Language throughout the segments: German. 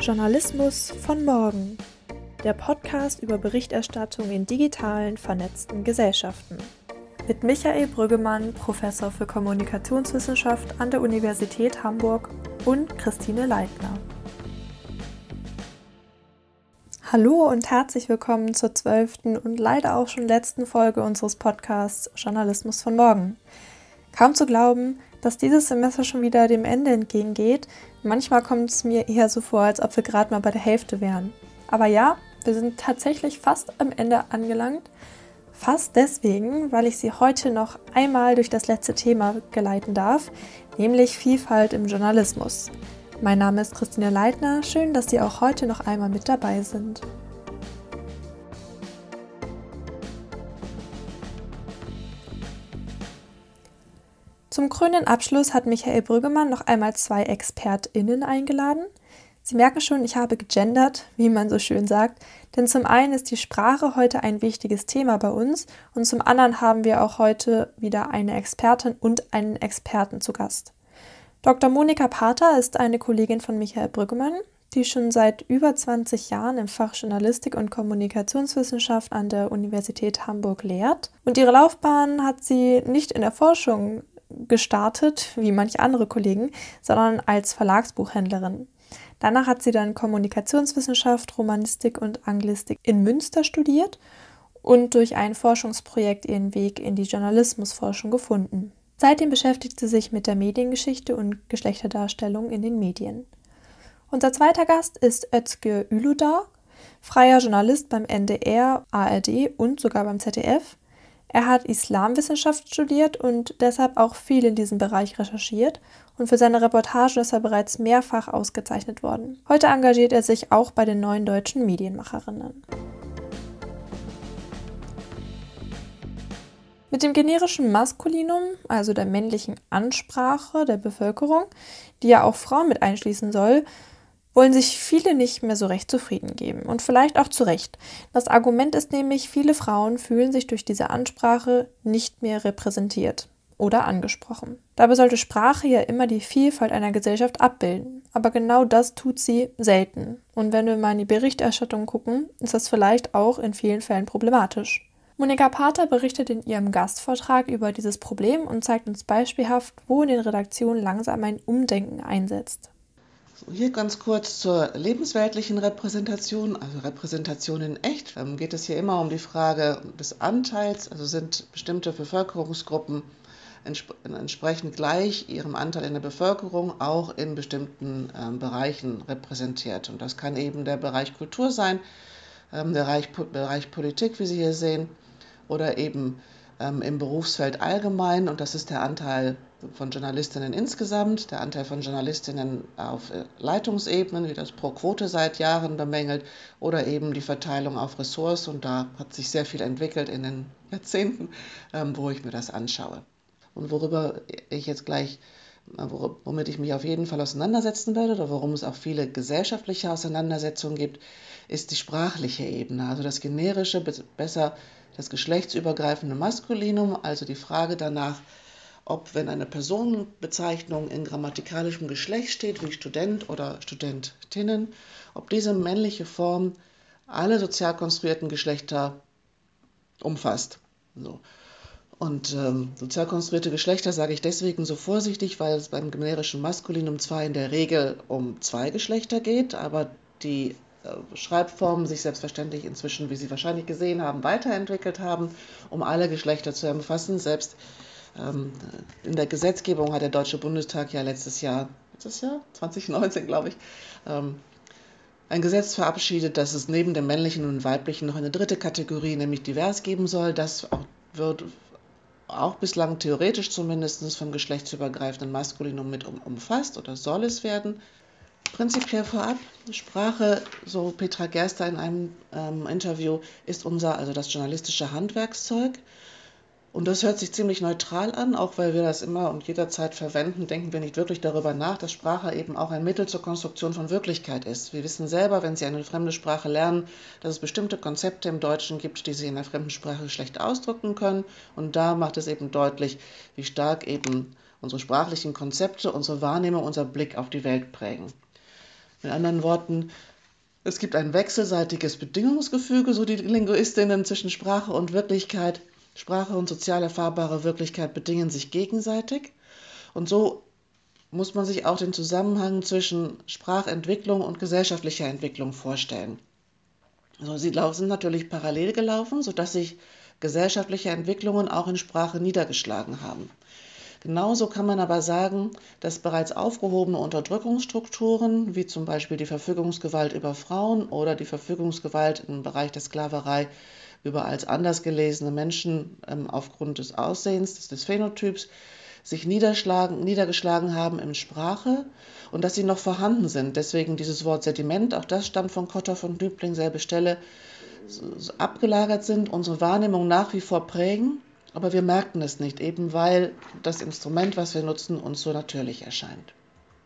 Journalismus von morgen. Der Podcast über Berichterstattung in digitalen, vernetzten Gesellschaften. Mit Michael Brüggemann, Professor für Kommunikationswissenschaft an der Universität Hamburg und Christine Leitner. Hallo und herzlich willkommen zur zwölften und leider auch schon letzten Folge unseres Podcasts Journalismus von morgen. Kaum zu glauben, dass dieses Semester schon wieder dem Ende entgegengeht. Manchmal kommt es mir eher so vor, als ob wir gerade mal bei der Hälfte wären. Aber ja, wir sind tatsächlich fast am Ende angelangt. Fast deswegen, weil ich Sie heute noch einmal durch das letzte Thema geleiten darf, nämlich Vielfalt im Journalismus. Mein Name ist Christine Leitner. Schön, dass Sie auch heute noch einmal mit dabei sind. Zum grünen Abschluss hat Michael Brüggemann noch einmal zwei ExpertInnen eingeladen. Sie merken schon, ich habe gegendert, wie man so schön sagt, denn zum einen ist die Sprache heute ein wichtiges Thema bei uns und zum anderen haben wir auch heute wieder eine Expertin und einen Experten zu Gast. Dr. Monika Pater ist eine Kollegin von Michael Brüggemann, die schon seit über 20 Jahren im Fach Journalistik und Kommunikationswissenschaft an der Universität Hamburg lehrt. Und ihre Laufbahn hat sie nicht in der Forschung gestartet, wie manche andere Kollegen, sondern als Verlagsbuchhändlerin. Danach hat sie dann Kommunikationswissenschaft, Romanistik und Anglistik in Münster studiert und durch ein Forschungsprojekt ihren Weg in die Journalismusforschung gefunden. Seitdem beschäftigt sie sich mit der Mediengeschichte und Geschlechterdarstellung in den Medien. Unser zweiter Gast ist Özge Üludar, freier Journalist beim NDR, ARD und sogar beim ZDF er hat Islamwissenschaft studiert und deshalb auch viel in diesem Bereich recherchiert und für seine Reportagen ist er bereits mehrfach ausgezeichnet worden. Heute engagiert er sich auch bei den neuen deutschen Medienmacherinnen. Mit dem generischen Maskulinum, also der männlichen Ansprache der Bevölkerung, die ja auch Frauen mit einschließen soll, wollen sich viele nicht mehr so recht zufrieden geben. Und vielleicht auch zu Recht. Das Argument ist nämlich, viele Frauen fühlen sich durch diese Ansprache nicht mehr repräsentiert oder angesprochen. Dabei sollte Sprache ja immer die Vielfalt einer Gesellschaft abbilden. Aber genau das tut sie selten. Und wenn wir mal in die Berichterstattung gucken, ist das vielleicht auch in vielen Fällen problematisch. Monika Pater berichtet in ihrem Gastvortrag über dieses Problem und zeigt uns beispielhaft, wo in den Redaktionen langsam ein Umdenken einsetzt. Hier ganz kurz zur lebensweltlichen Repräsentation, also Repräsentation in echt. Ähm, geht es hier immer um die Frage des Anteils, also sind bestimmte Bevölkerungsgruppen entsprechend gleich ihrem Anteil in der Bevölkerung auch in bestimmten ähm, Bereichen repräsentiert. Und das kann eben der Bereich Kultur sein, ähm, der Bereich, Bereich Politik, wie Sie hier sehen, oder eben ähm, im Berufsfeld allgemein. Und das ist der Anteil von Journalistinnen insgesamt, der Anteil von Journalistinnen auf äh, Leitungsebenen, wie das pro Quote seit Jahren bemängelt, oder eben die Verteilung auf Ressorts. Und da hat sich sehr viel entwickelt in den Jahrzehnten, ähm, wo ich mir das anschaue. Und worüber ich jetzt gleich, äh, womit ich mich auf jeden Fall auseinandersetzen werde, oder worum es auch viele gesellschaftliche Auseinandersetzungen gibt, ist die sprachliche Ebene, also das generische, besser das geschlechtsübergreifende Maskulinum, also die Frage danach, ob wenn eine Personenbezeichnung in grammatikalischem Geschlecht steht, wie Student oder Studentinnen, ob diese männliche Form alle sozial konstruierten Geschlechter umfasst. So. Und ähm, sozial konstruierte Geschlechter sage ich deswegen so vorsichtig, weil es beim generischen Maskulinum zwar in der Regel um zwei Geschlechter geht, aber die äh, Schreibformen sich selbstverständlich inzwischen, wie Sie wahrscheinlich gesehen haben, weiterentwickelt haben, um alle Geschlechter zu umfassen. Selbst ähm, in der Gesetzgebung hat der Deutsche Bundestag ja letztes Jahr, letztes Jahr, 2019 glaube ich, ähm, ein Gesetz verabschiedet, dass es neben dem männlichen und weiblichen noch eine dritte Kategorie, nämlich divers, geben soll. Das wird auch bislang theoretisch zumindest vom geschlechtsübergreifenden Maskulinum mit umfasst oder soll es werden. Prinzipiell vorab, Sprache, so Petra Gerster in einem ähm, Interview, ist unser, also das journalistische Handwerkszeug. Und das hört sich ziemlich neutral an, auch weil wir das immer und jederzeit verwenden, denken wir nicht wirklich darüber nach, dass Sprache eben auch ein Mittel zur Konstruktion von Wirklichkeit ist. Wir wissen selber, wenn Sie eine fremde Sprache lernen, dass es bestimmte Konzepte im Deutschen gibt, die Sie in der fremden Sprache schlecht ausdrücken können. Und da macht es eben deutlich, wie stark eben unsere sprachlichen Konzepte, unsere Wahrnehmung, unser Blick auf die Welt prägen. Mit anderen Worten, es gibt ein wechselseitiges Bedingungsgefüge, so die Linguistinnen, zwischen Sprache und Wirklichkeit. Sprache und sozial erfahrbare Wirklichkeit bedingen sich gegenseitig. Und so muss man sich auch den Zusammenhang zwischen Sprachentwicklung und gesellschaftlicher Entwicklung vorstellen. Also sie sind natürlich parallel gelaufen, sodass sich gesellschaftliche Entwicklungen auch in Sprache niedergeschlagen haben. Genauso kann man aber sagen, dass bereits aufgehobene Unterdrückungsstrukturen, wie zum Beispiel die Verfügungsgewalt über Frauen oder die Verfügungsgewalt im Bereich der Sklaverei über als anders gelesene Menschen ähm, aufgrund des Aussehens, des, des Phänotyps, sich niederschlagen, niedergeschlagen haben in Sprache und dass sie noch vorhanden sind. Deswegen dieses Wort Sediment, auch das stammt von Kotter von Dübling, selbe Stelle, so abgelagert sind, unsere Wahrnehmung nach wie vor prägen, aber wir merken es nicht, eben weil das Instrument, was wir nutzen, uns so natürlich erscheint.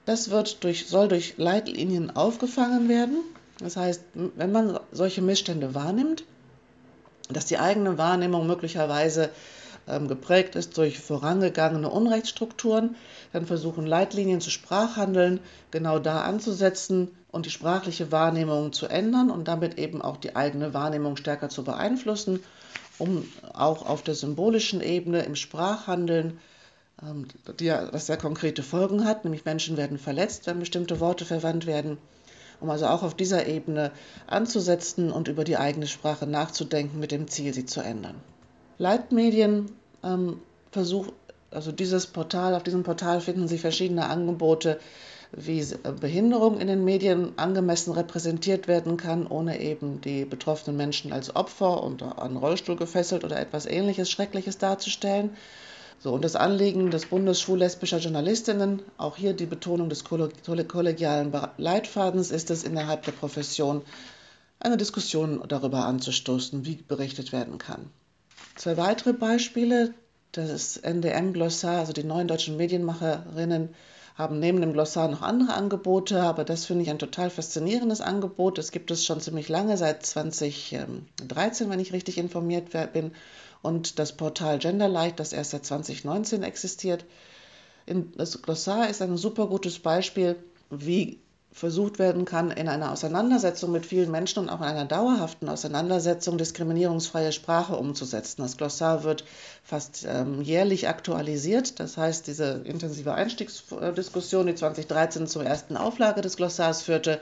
Das wird durch, soll durch Leitlinien aufgefangen werden. Das heißt, wenn man solche Missstände wahrnimmt, dass die eigene Wahrnehmung möglicherweise ähm, geprägt ist durch vorangegangene Unrechtsstrukturen, dann versuchen Leitlinien zu Sprachhandeln genau da anzusetzen und die sprachliche Wahrnehmung zu ändern und damit eben auch die eigene Wahrnehmung stärker zu beeinflussen, um auch auf der symbolischen Ebene im Sprachhandeln ähm, die ja, das sehr konkrete Folgen hat, nämlich Menschen werden verletzt, wenn bestimmte Worte verwandt werden, um also auch auf dieser Ebene anzusetzen und über die eigene Sprache nachzudenken mit dem Ziel, sie zu ändern. Leitmedien ähm, versuch, also dieses Portal, auf diesem Portal finden Sie verschiedene Angebote, wie äh, Behinderung in den Medien angemessen repräsentiert werden kann, ohne eben die betroffenen Menschen als Opfer und an Rollstuhl gefesselt oder etwas ähnliches Schreckliches darzustellen. So, und das Anliegen des Bundes schwul-lesbischer Journalistinnen, auch hier die Betonung des kollegialen Leitfadens, ist es innerhalb der Profession, eine Diskussion darüber anzustoßen, wie berichtet werden kann. Zwei weitere Beispiele. Das NDM-Glossar, also die neuen deutschen Medienmacherinnen, haben neben dem Glossar noch andere Angebote, aber das finde ich ein total faszinierendes Angebot. Das gibt es schon ziemlich lange, seit 2013, wenn ich richtig informiert bin. Und das Portal Genderlight, das erst seit 2019 existiert. Das Glossar ist ein super gutes Beispiel, wie versucht werden kann, in einer Auseinandersetzung mit vielen Menschen und auch in einer dauerhaften Auseinandersetzung diskriminierungsfreie Sprache umzusetzen. Das Glossar wird fast ähm, jährlich aktualisiert. Das heißt, diese intensive Einstiegsdiskussion, die 2013 zur ersten Auflage des Glossars führte,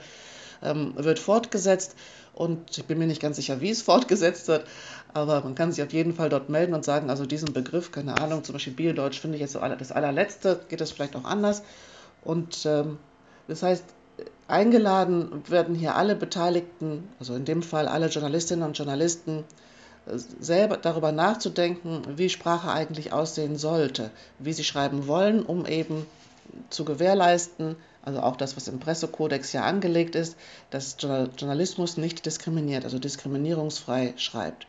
ähm, wird fortgesetzt. Und ich bin mir nicht ganz sicher, wie es fortgesetzt wird, aber man kann sich auf jeden Fall dort melden und sagen, also diesen Begriff, keine Ahnung, zum Beispiel Biodeutsch finde ich jetzt so das allerletzte, geht das vielleicht auch anders. Und ähm, das heißt, eingeladen werden hier alle Beteiligten, also in dem Fall alle Journalistinnen und Journalisten, selber darüber nachzudenken, wie Sprache eigentlich aussehen sollte, wie sie schreiben wollen, um eben zu gewährleisten, also auch das, was im Pressekodex ja angelegt ist, dass Journalismus nicht diskriminiert, also diskriminierungsfrei schreibt.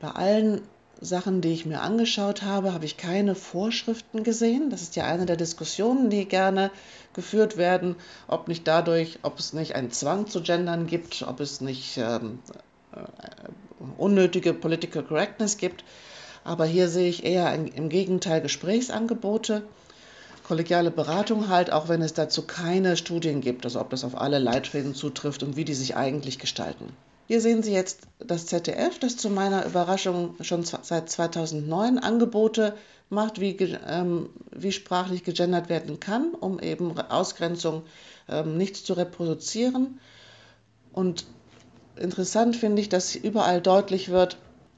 Bei allen Sachen, die ich mir angeschaut habe, habe ich keine Vorschriften gesehen. Das ist ja eine der Diskussionen, die gerne geführt werden, ob nicht dadurch, ob es nicht einen Zwang zu gendern gibt, ob es nicht ähm, äh, unnötige Political Correctness gibt. Aber hier sehe ich eher im Gegenteil Gesprächsangebote, kollegiale Beratung halt, auch wenn es dazu keine Studien gibt, also ob das auf alle Leitfäden zutrifft und wie die sich eigentlich gestalten. Hier sehen Sie jetzt das ZDF, das zu meiner Überraschung schon seit 2009 Angebote macht, wie, ähm, wie sprachlich gegendert werden kann, um eben Ausgrenzung ähm, nicht zu reproduzieren. Und interessant finde ich, dass überall deutlich wird,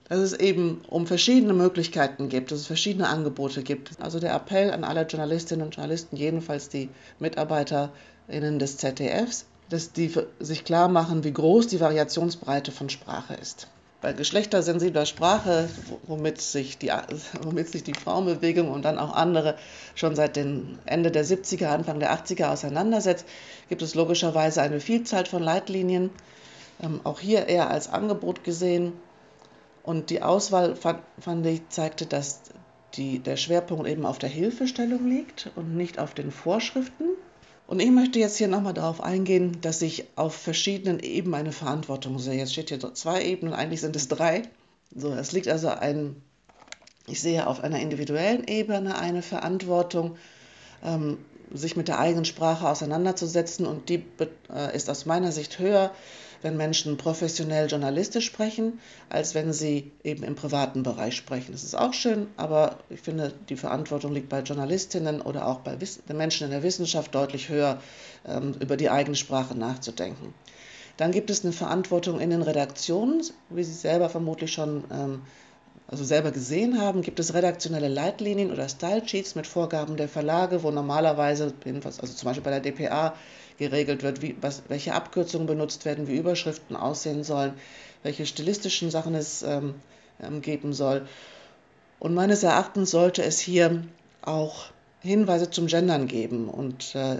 dass es eben um verschiedene Möglichkeiten gibt, dass es verschiedene Angebote gibt. Also der Appell an alle Journalistinnen und Journalisten, jedenfalls die MitarbeiterInnen des ZDFs, dass die sich klar machen, wie groß die Variationsbreite von Sprache ist. Bei geschlechtersensibler Sprache, womit sich, die, womit sich die Frauenbewegung und dann auch andere schon seit dem Ende der 70er, Anfang der 80er auseinandersetzt, gibt es logischerweise eine Vielzahl von Leitlinien, ähm, auch hier eher als Angebot gesehen. Und die Auswahl, fand, fand ich, zeigte, dass die, der Schwerpunkt eben auf der Hilfestellung liegt und nicht auf den Vorschriften. Und ich möchte jetzt hier nochmal darauf eingehen, dass ich auf verschiedenen Ebenen eine Verantwortung sehe. Jetzt steht hier zwei Ebenen, eigentlich sind es drei. So, es liegt also ein, ich sehe auf einer individuellen Ebene eine Verantwortung, ähm, sich mit der eigenen Sprache auseinanderzusetzen und die äh, ist aus meiner Sicht höher, wenn Menschen professionell journalistisch sprechen, als wenn sie eben im privaten Bereich sprechen. Das ist auch schön, aber ich finde, die Verantwortung liegt bei Journalistinnen oder auch bei den Menschen in der Wissenschaft deutlich höher, ähm, über die eigene Sprache nachzudenken. Dann gibt es eine Verantwortung in den Redaktionen, wie Sie selber vermutlich schon ähm, also selber gesehen haben, gibt es redaktionelle Leitlinien oder Style Sheets mit Vorgaben der Verlage, wo normalerweise, also zum Beispiel bei der DPA, geregelt wird, wie, was, welche Abkürzungen benutzt werden, wie Überschriften aussehen sollen, welche stilistischen Sachen es ähm, ähm, geben soll. Und meines Erachtens sollte es hier auch Hinweise zum Gendern geben. Und äh,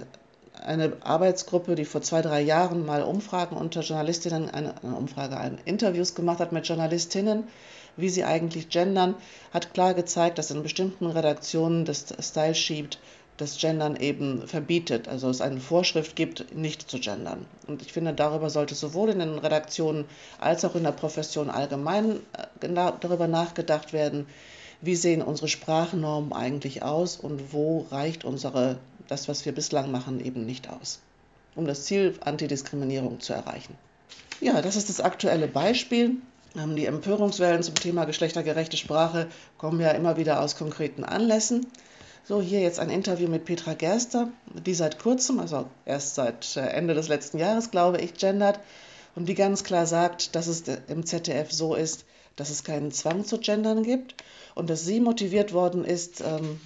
eine Arbeitsgruppe, die vor zwei, drei Jahren mal Umfragen unter Journalistinnen, eine, eine Umfrage, ein Interviews gemacht hat mit Journalistinnen, wie sie eigentlich gendern, hat klar gezeigt, dass in bestimmten Redaktionen das Style Sheet das Gendern eben verbietet, also es eine Vorschrift gibt, nicht zu gendern. Und ich finde, darüber sollte sowohl in den Redaktionen als auch in der Profession allgemein äh, darüber nachgedacht werden, wie sehen unsere Sprachnormen eigentlich aus und wo reicht unsere, das, was wir bislang machen, eben nicht aus, um das Ziel Antidiskriminierung zu erreichen. Ja, das ist das aktuelle Beispiel. Ähm, die Empörungswellen zum Thema geschlechtergerechte Sprache kommen ja immer wieder aus konkreten Anlässen. So, hier jetzt ein Interview mit Petra Gerster, die seit kurzem, also erst seit äh, Ende des letzten Jahres, glaube ich, gendert und die ganz klar sagt, dass es im ZDF so ist, dass es keinen Zwang zu gendern gibt und dass sie motiviert worden ist, ähm,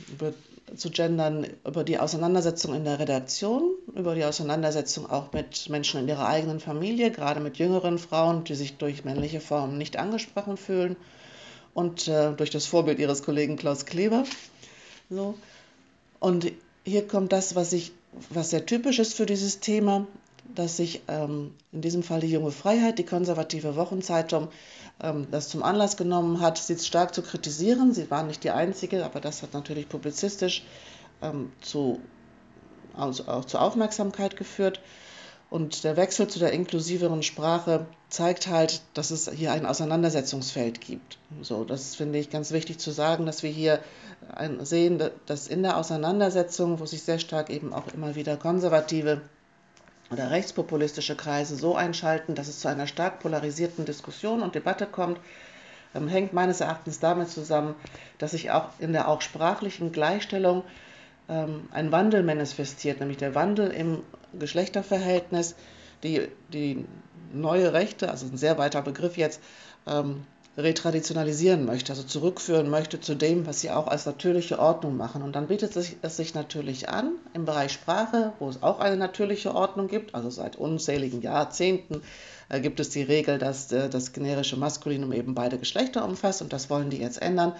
zu gendern über die Auseinandersetzung in der Redaktion, über die Auseinandersetzung auch mit Menschen in ihrer eigenen Familie, gerade mit jüngeren Frauen, die sich durch männliche Formen nicht angesprochen fühlen und äh, durch das Vorbild ihres Kollegen Klaus Kleber. So. Und hier kommt das, was, ich, was sehr typisch ist für dieses Thema, dass sich ähm, in diesem Fall die Junge Freiheit, die konservative Wochenzeitung, ähm, das zum Anlass genommen hat, sie stark zu kritisieren. Sie waren nicht die Einzige, aber das hat natürlich publizistisch ähm, zu, also auch zur Aufmerksamkeit geführt. Und der Wechsel zu der inklusiveren Sprache zeigt halt, dass es hier ein Auseinandersetzungsfeld gibt. So, das finde ich ganz wichtig zu sagen, dass wir hier sehen, dass in der Auseinandersetzung, wo sich sehr stark eben auch immer wieder konservative oder rechtspopulistische Kreise so einschalten, dass es zu einer stark polarisierten Diskussion und Debatte kommt, ähm, hängt meines Erachtens damit zusammen, dass sich auch in der auch sprachlichen Gleichstellung ähm, ein Wandel manifestiert, nämlich der Wandel im Geschlechterverhältnis, die, die neue Rechte, also ein sehr weiter Begriff jetzt, ähm, retraditionalisieren möchte, also zurückführen möchte zu dem, was sie auch als natürliche Ordnung machen. Und dann bietet es sich, es sich natürlich an, im Bereich Sprache, wo es auch eine natürliche Ordnung gibt, also seit unzähligen Jahrzehnten äh, gibt es die Regel, dass äh, das generische Maskulinum eben beide Geschlechter umfasst und das wollen die jetzt ändern.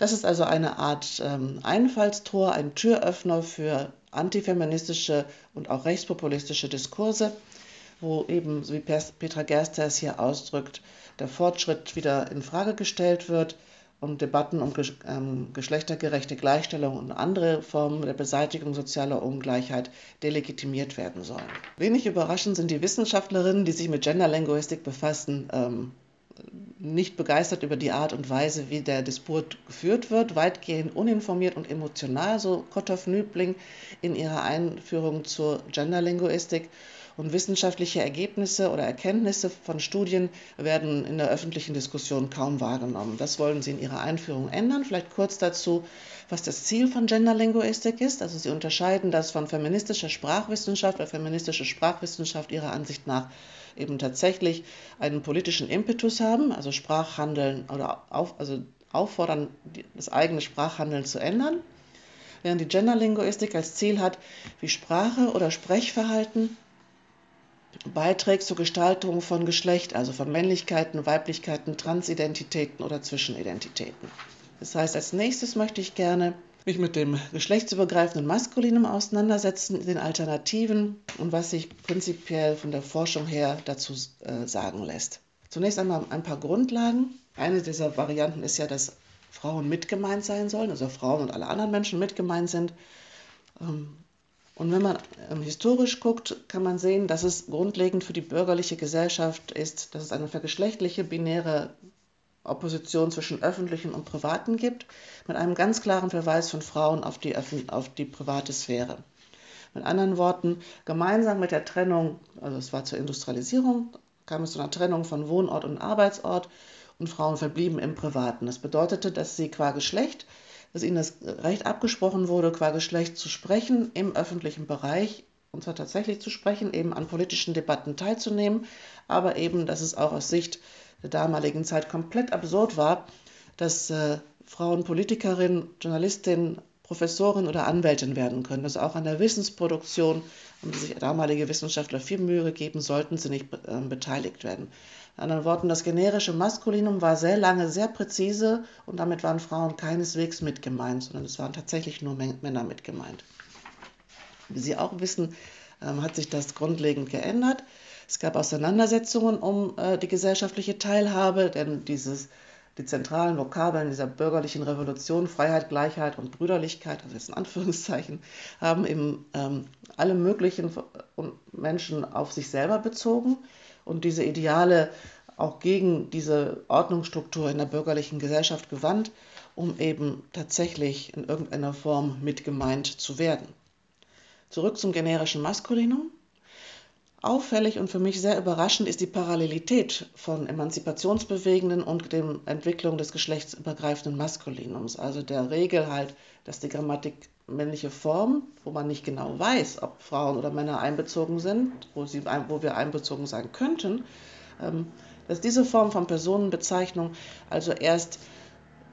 Das ist also eine Art ähm, Einfallstor, ein Türöffner für antifeministische und auch rechtspopulistische Diskurse, wo eben, wie Petra Gerster es hier ausdrückt, der Fortschritt wieder in Frage gestellt wird und Debatten um ähm, geschlechtergerechte Gleichstellung und andere Formen der Beseitigung sozialer Ungleichheit delegitimiert werden sollen. Wenig überraschend sind die Wissenschaftlerinnen, die sich mit Genderlinguistik befassen, ähm, nicht begeistert über die Art und Weise, wie der Disput geführt wird, weitgehend uninformiert und emotional, so Kotthoff Nübling in ihrer Einführung zur Genderlinguistik. Und wissenschaftliche Ergebnisse oder Erkenntnisse von Studien werden in der öffentlichen Diskussion kaum wahrgenommen. Das wollen Sie in Ihrer Einführung ändern. Vielleicht kurz dazu, was das Ziel von Genderlinguistik ist. Also Sie unterscheiden das von feministischer Sprachwissenschaft, weil feministische Sprachwissenschaft Ihrer Ansicht nach eben tatsächlich einen politischen Impetus haben, also Sprachhandeln oder auf, also auffordern, das eigene Sprachhandeln zu ändern, während die Genderlinguistik als Ziel hat, wie Sprache oder Sprechverhalten beiträgt zur Gestaltung von Geschlecht, also von Männlichkeiten, Weiblichkeiten, Transidentitäten oder Zwischenidentitäten. Das heißt, als nächstes möchte ich gerne mich mit dem geschlechtsübergreifenden Maskulinum auseinandersetzen, den Alternativen und was sich prinzipiell von der Forschung her dazu äh, sagen lässt. Zunächst einmal ein paar Grundlagen. Eine dieser Varianten ist ja, dass Frauen mitgemeint sein sollen, also Frauen und alle anderen Menschen mitgemeint sind. Ähm, und wenn man ähm, historisch guckt, kann man sehen, dass es grundlegend für die bürgerliche Gesellschaft ist, dass es eine vergeschlechtliche binäre Opposition zwischen öffentlichen und privaten gibt, mit einem ganz klaren Verweis von Frauen auf die, auf die private Sphäre. Mit anderen Worten, gemeinsam mit der Trennung, also es war zur Industrialisierung, kam es zu einer Trennung von Wohnort und Arbeitsort und Frauen verblieben im Privaten. Das bedeutete, dass sie qua Geschlecht, dass ihnen das Recht abgesprochen wurde, qua Geschlecht zu sprechen im öffentlichen Bereich, und zwar tatsächlich zu sprechen, eben an politischen Debatten teilzunehmen, aber eben, dass es auch aus Sicht der damaligen Zeit komplett absurd war, dass äh, Frauen Politikerinnen, Journalistinnen, Professorin oder Anwältin werden können. Also auch an der Wissensproduktion haben sich damalige Wissenschaftler viel Mühe gegeben, sollten sie nicht äh, beteiligt werden. In anderen Worten, das generische Maskulinum war sehr lange sehr präzise und damit waren Frauen keineswegs mit gemeint, sondern es waren tatsächlich nur Männer mit gemeint. Wie Sie auch wissen, ähm, hat sich das grundlegend geändert. Es gab Auseinandersetzungen um äh, die gesellschaftliche Teilhabe, denn dieses die zentralen Vokabeln dieser bürgerlichen Revolution, Freiheit, Gleichheit und Brüderlichkeit, also jetzt in Anführungszeichen, haben eben ähm, alle möglichen Menschen auf sich selber bezogen und diese Ideale auch gegen diese Ordnungsstruktur in der bürgerlichen Gesellschaft gewandt, um eben tatsächlich in irgendeiner Form mitgemeint zu werden. Zurück zum generischen Maskulinum. Auffällig und für mich sehr überraschend ist die Parallelität von Emanzipationsbewegenden und der Entwicklung des geschlechtsübergreifenden Maskulinums. Also der Regel halt, dass die Grammatik männliche Form, wo man nicht genau weiß, ob Frauen oder Männer einbezogen sind, wo, sie, wo wir einbezogen sein könnten, ähm, dass diese Form von Personenbezeichnung also erst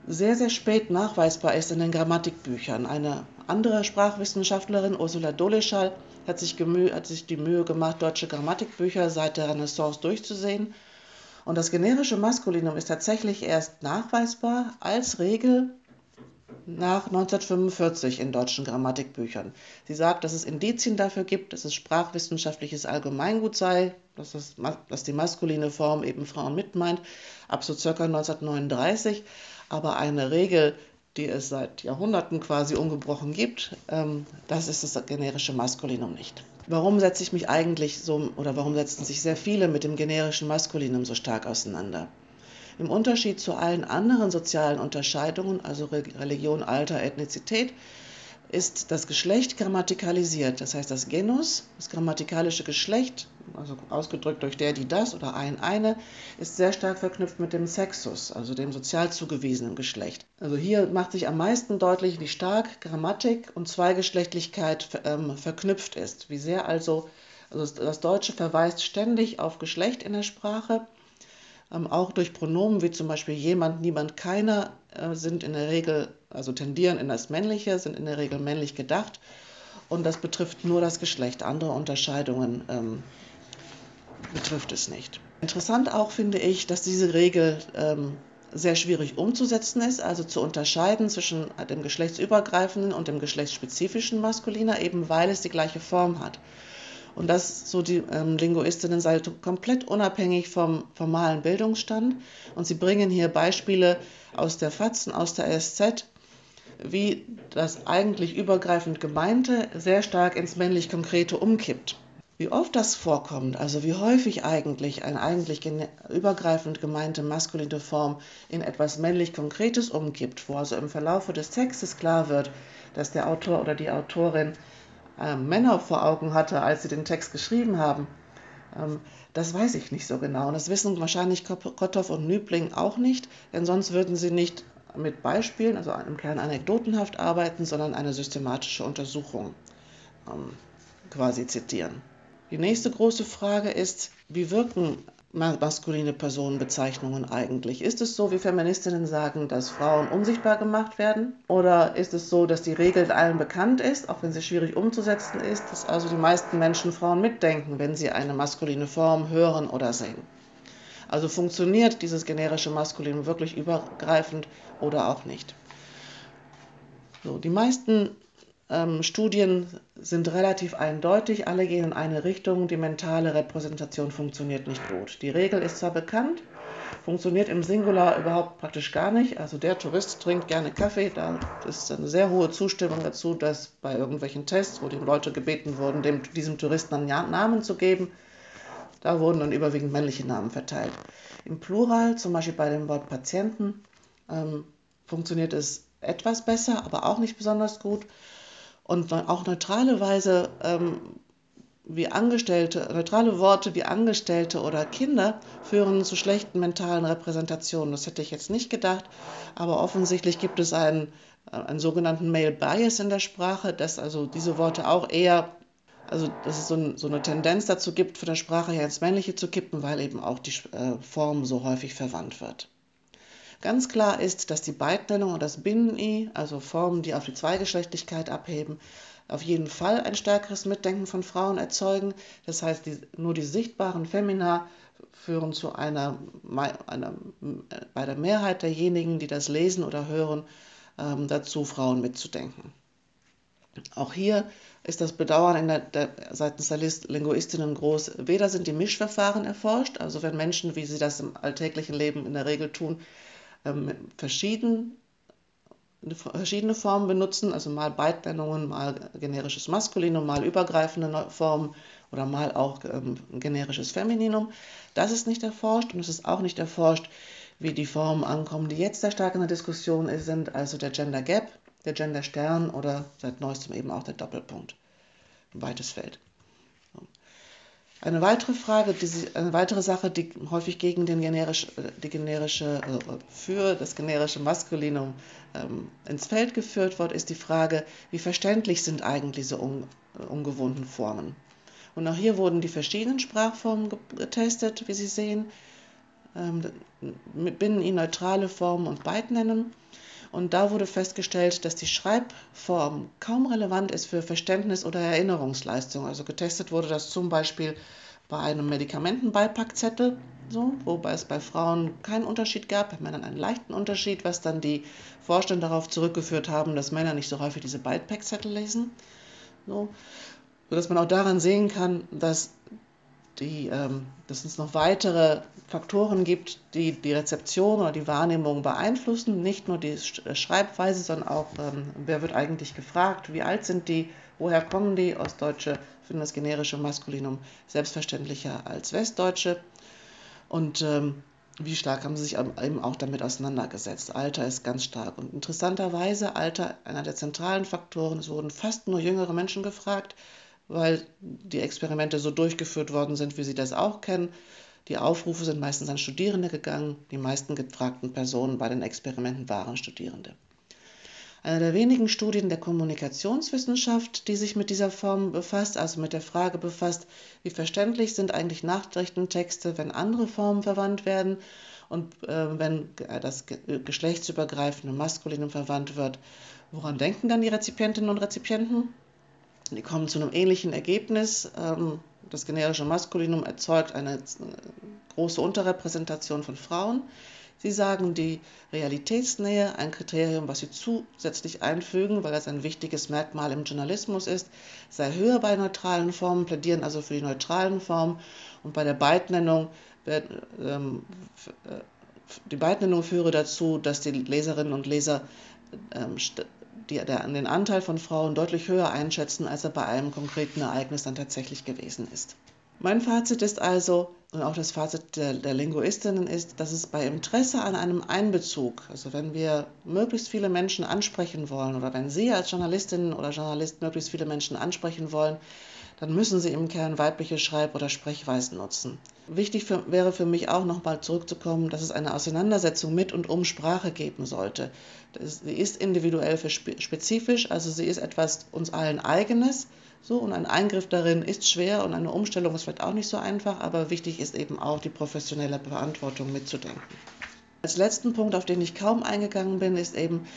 sehr, sehr spät nachweisbar ist in den Grammatikbüchern. Eine andere Sprachwissenschaftlerin, Ursula Doleschal, hat sich, hat sich die Mühe gemacht, deutsche Grammatikbücher seit der Renaissance durchzusehen. Und das generische Maskulinum ist tatsächlich erst nachweisbar als Regel nach 1945 in deutschen Grammatikbüchern. Sie sagt, dass es Indizien dafür gibt, dass es sprachwissenschaftliches Allgemeingut sei, dass, das, dass die maskuline Form eben Frauen mit meint, ab so circa 1939. Aber eine Regel, die es seit Jahrhunderten quasi ungebrochen gibt, ähm, das ist das generische Maskulinum nicht. Warum setze ich mich eigentlich so, oder warum setzen sich sehr viele mit dem generischen Maskulinum so stark auseinander? Im Unterschied zu allen anderen sozialen Unterscheidungen, also Religion, Alter, Ethnizität, ist das Geschlecht grammatikalisiert. Das heißt, das Genus, das grammatikalische Geschlecht, also ausgedrückt durch der, die das oder ein, eine, ist sehr stark verknüpft mit dem Sexus, also dem sozial zugewiesenen Geschlecht. Also hier macht sich am meisten deutlich, wie stark Grammatik und Zweigeschlechtlichkeit ähm, verknüpft ist. Wie sehr also, also das Deutsche verweist ständig auf Geschlecht in der Sprache. Ähm, auch durch Pronomen wie zum Beispiel jemand, niemand, keiner äh, sind in der Regel also tendieren in das Männliche, sind in der Regel männlich gedacht. Und das betrifft nur das Geschlecht. Andere Unterscheidungen ähm, betrifft es nicht. Interessant auch finde ich, dass diese Regel ähm, sehr schwierig umzusetzen ist, also zu unterscheiden zwischen dem geschlechtsübergreifenden und dem geschlechtsspezifischen Maskuliner, eben weil es die gleiche Form hat. Und das, so die ähm, Linguistinnen, sei komplett unabhängig vom formalen Bildungsstand. Und sie bringen hier Beispiele aus der FAZ und aus der SZ, wie das eigentlich übergreifend Gemeinte sehr stark ins männlich Konkrete umkippt. Wie oft das vorkommt, also wie häufig eigentlich eine eigentlich übergreifend gemeinte maskuline Form in etwas männlich Konkretes umkippt, wo also im Verlauf des Textes klar wird, dass der Autor oder die Autorin äh, Männer vor Augen hatte, als sie den Text geschrieben haben, ähm, das weiß ich nicht so genau. Und das wissen wahrscheinlich Kotthoff und Nübling auch nicht, denn sonst würden sie nicht mit Beispielen, also im Kern anekdotenhaft arbeiten, sondern eine systematische Untersuchung ähm, quasi zitieren. Die nächste große Frage ist, wie wirken maskuline Personenbezeichnungen eigentlich? Ist es so, wie Feministinnen sagen, dass Frauen unsichtbar gemacht werden? Oder ist es so, dass die Regel allen bekannt ist, auch wenn sie schwierig umzusetzen ist, dass also die meisten Menschen Frauen mitdenken, wenn sie eine maskuline Form hören oder sehen? Also funktioniert dieses generische Maskulinum wirklich übergreifend oder auch nicht? So, die meisten ähm, Studien sind relativ eindeutig, alle gehen in eine Richtung, die mentale Repräsentation funktioniert nicht gut. Die Regel ist zwar bekannt, funktioniert im Singular überhaupt praktisch gar nicht. Also der Tourist trinkt gerne Kaffee, da ist eine sehr hohe Zustimmung dazu, dass bei irgendwelchen Tests, wo die Leute gebeten wurden, dem, diesem Touristen einen Namen zu geben, Da wurden dann überwiegend männliche Namen verteilt. Im Plural, zum Beispiel bei dem Wort Patienten, ähm, funktioniert es etwas besser, aber auch nicht besonders gut. Und auch neutrale Weise ähm, wie Angestellte, neutrale Worte wie Angestellte oder Kinder führen zu schlechten mentalen Repräsentationen. Das hätte ich jetzt nicht gedacht, aber offensichtlich gibt es einen, äh, einen sogenannten Male Bias in der Sprache, dass also diese Worte auch eher, also dass es so, ein, so eine Tendenz dazu gibt, von der Sprache her ins Männliche zu kippen, weil eben auch die äh, Form so häufig verwandt wird. Ganz klar ist, dass die Beidnennung und das Binnen-I, also Formen, die auf die Zweigeschlechtlichkeit abheben, auf jeden Fall ein stärkeres Mitdenken von Frauen erzeugen. Das heißt, die, nur die sichtbaren Femina führen zu einer, einer, bei der Mehrheit derjenigen, die das lesen oder hören, ähm, dazu, Frauen mitzudenken. Auch hier ist das Bedauern der, der, seitens der Linguistinnen groß. Weder sind die Mischverfahren erforscht, also wenn Menschen, wie sie das im alltäglichen Leben in der Regel tun, ähm, verschieden verschiedene Formen benutzen, also mal Beidnennungen, mal generisches Maskulinum, mal übergreifende Formen oder mal auch ähm, generisches Femininum. Das ist nicht erforscht und es ist auch nicht erforscht, wie die Formen ankommen, die jetzt sehr stark in der Diskussion sind, also der Gender Gap, der Gender Stern oder seit neuestem eben auch der Doppelpunkt. Ein weites Feld. Eine weitere Frage, die, eine weitere Sache, die häufig gegen den generisch, die generische, also für das generische Maskulinum ähm, ins Feld geführt wird, ist die Frage, wie verständlich sind eigentlich diese un, ungewohnten Formen. Und auch hier wurden die verschiedenen Sprachformen getestet, wie Sie sehen, ähm, binnen neutrale Formen und Beidnennen. Und da wurde festgestellt, dass die Schreibform kaum relevant ist für Verständnis oder Erinnerungsleistung. Also getestet wurde das zum Beispiel bei einem Medikamentenbeipackzettel, so, wobei es bei Frauen keinen Unterschied gab, bei Männern einen leichten Unterschied, was dann die Forscher darauf zurückgeführt haben, dass Männer nicht so häufig diese Beipackzettel lesen. So, sodass man auch daran sehen kann, dass die, ähm, dass es noch weitere Faktoren gibt, die die Rezeption oder die Wahrnehmung beeinflussen. Nicht nur die äh, Schreibweise, sondern auch, ähm, wer wird eigentlich gefragt, wie alt sind die, woher kommen die. Ostdeutsche finden das generische Maskulinum selbstverständlicher als Westdeutsche. Und ähm, wie stark haben sie sich eben auch damit auseinandergesetzt. Alter ist ganz stark. Und interessanterweise, Alter, einer der zentralen Faktoren, es wurden fast nur jüngere Menschen gefragt weil die Experimente so durchgeführt worden sind, wie Sie das auch kennen. Die Aufrufe sind meistens an Studierende gegangen. Die meisten gefragten Personen bei den Experimenten waren Studierende. Eine der wenigen Studien der Kommunikationswissenschaft, die sich mit dieser Form befasst, also mit der Frage befasst, wie verständlich sind eigentlich Nachrichtentexte, wenn andere Formen verwandt werden und äh, wenn das geschlechtsübergreifende Maskulinum verwandt wird. Woran denken dann die Rezipientinnen und Rezipienten? Die kommen zu einem ähnlichen Ergebnis. Ähm, das generische Maskulinum erzeugt eine äh, große Unterrepräsentation von Frauen. Sie sagen, die Realitätsnähe, ein Kriterium, was Sie zusätzlich einfügen, weil das ein wichtiges Merkmal im Journalismus ist, sei höher bei neutralen Formen, plädieren also für die neutralen Formen. Und bei der Beidnennung, ähm, äh, die Beidnennung führe dazu, dass die Leserinnen und Leser ähm, die, der, den Anteil von Frauen deutlich höher einschätzen, als er bei einem konkreten Ereignis dann tatsächlich gewesen ist. Mein Fazit ist also, und auch das Fazit der, der Linguistinnen ist, dass es bei Interesse an einem Einbezug, also wenn wir möglichst viele Menschen ansprechen wollen oder wenn Sie als Journalistin oder Journalist möglichst viele Menschen ansprechen wollen, dann müssen Sie im Kern weibliche Schreib- oder Sprechweisen nutzen. Wichtig für, wäre für mich auch nochmal zurückzukommen, dass es eine Auseinandersetzung mit und um Sprache geben sollte. Das, sie ist individuell spezifisch, also sie ist etwas uns allen eigenes. So, und ein Eingriff darin ist schwer und eine Umstellung ist vielleicht auch nicht so einfach, aber wichtig ist eben auch die professionelle Verantwortung mitzudenken. Als letzten Punkt, auf den ich kaum eingegangen bin, ist eben,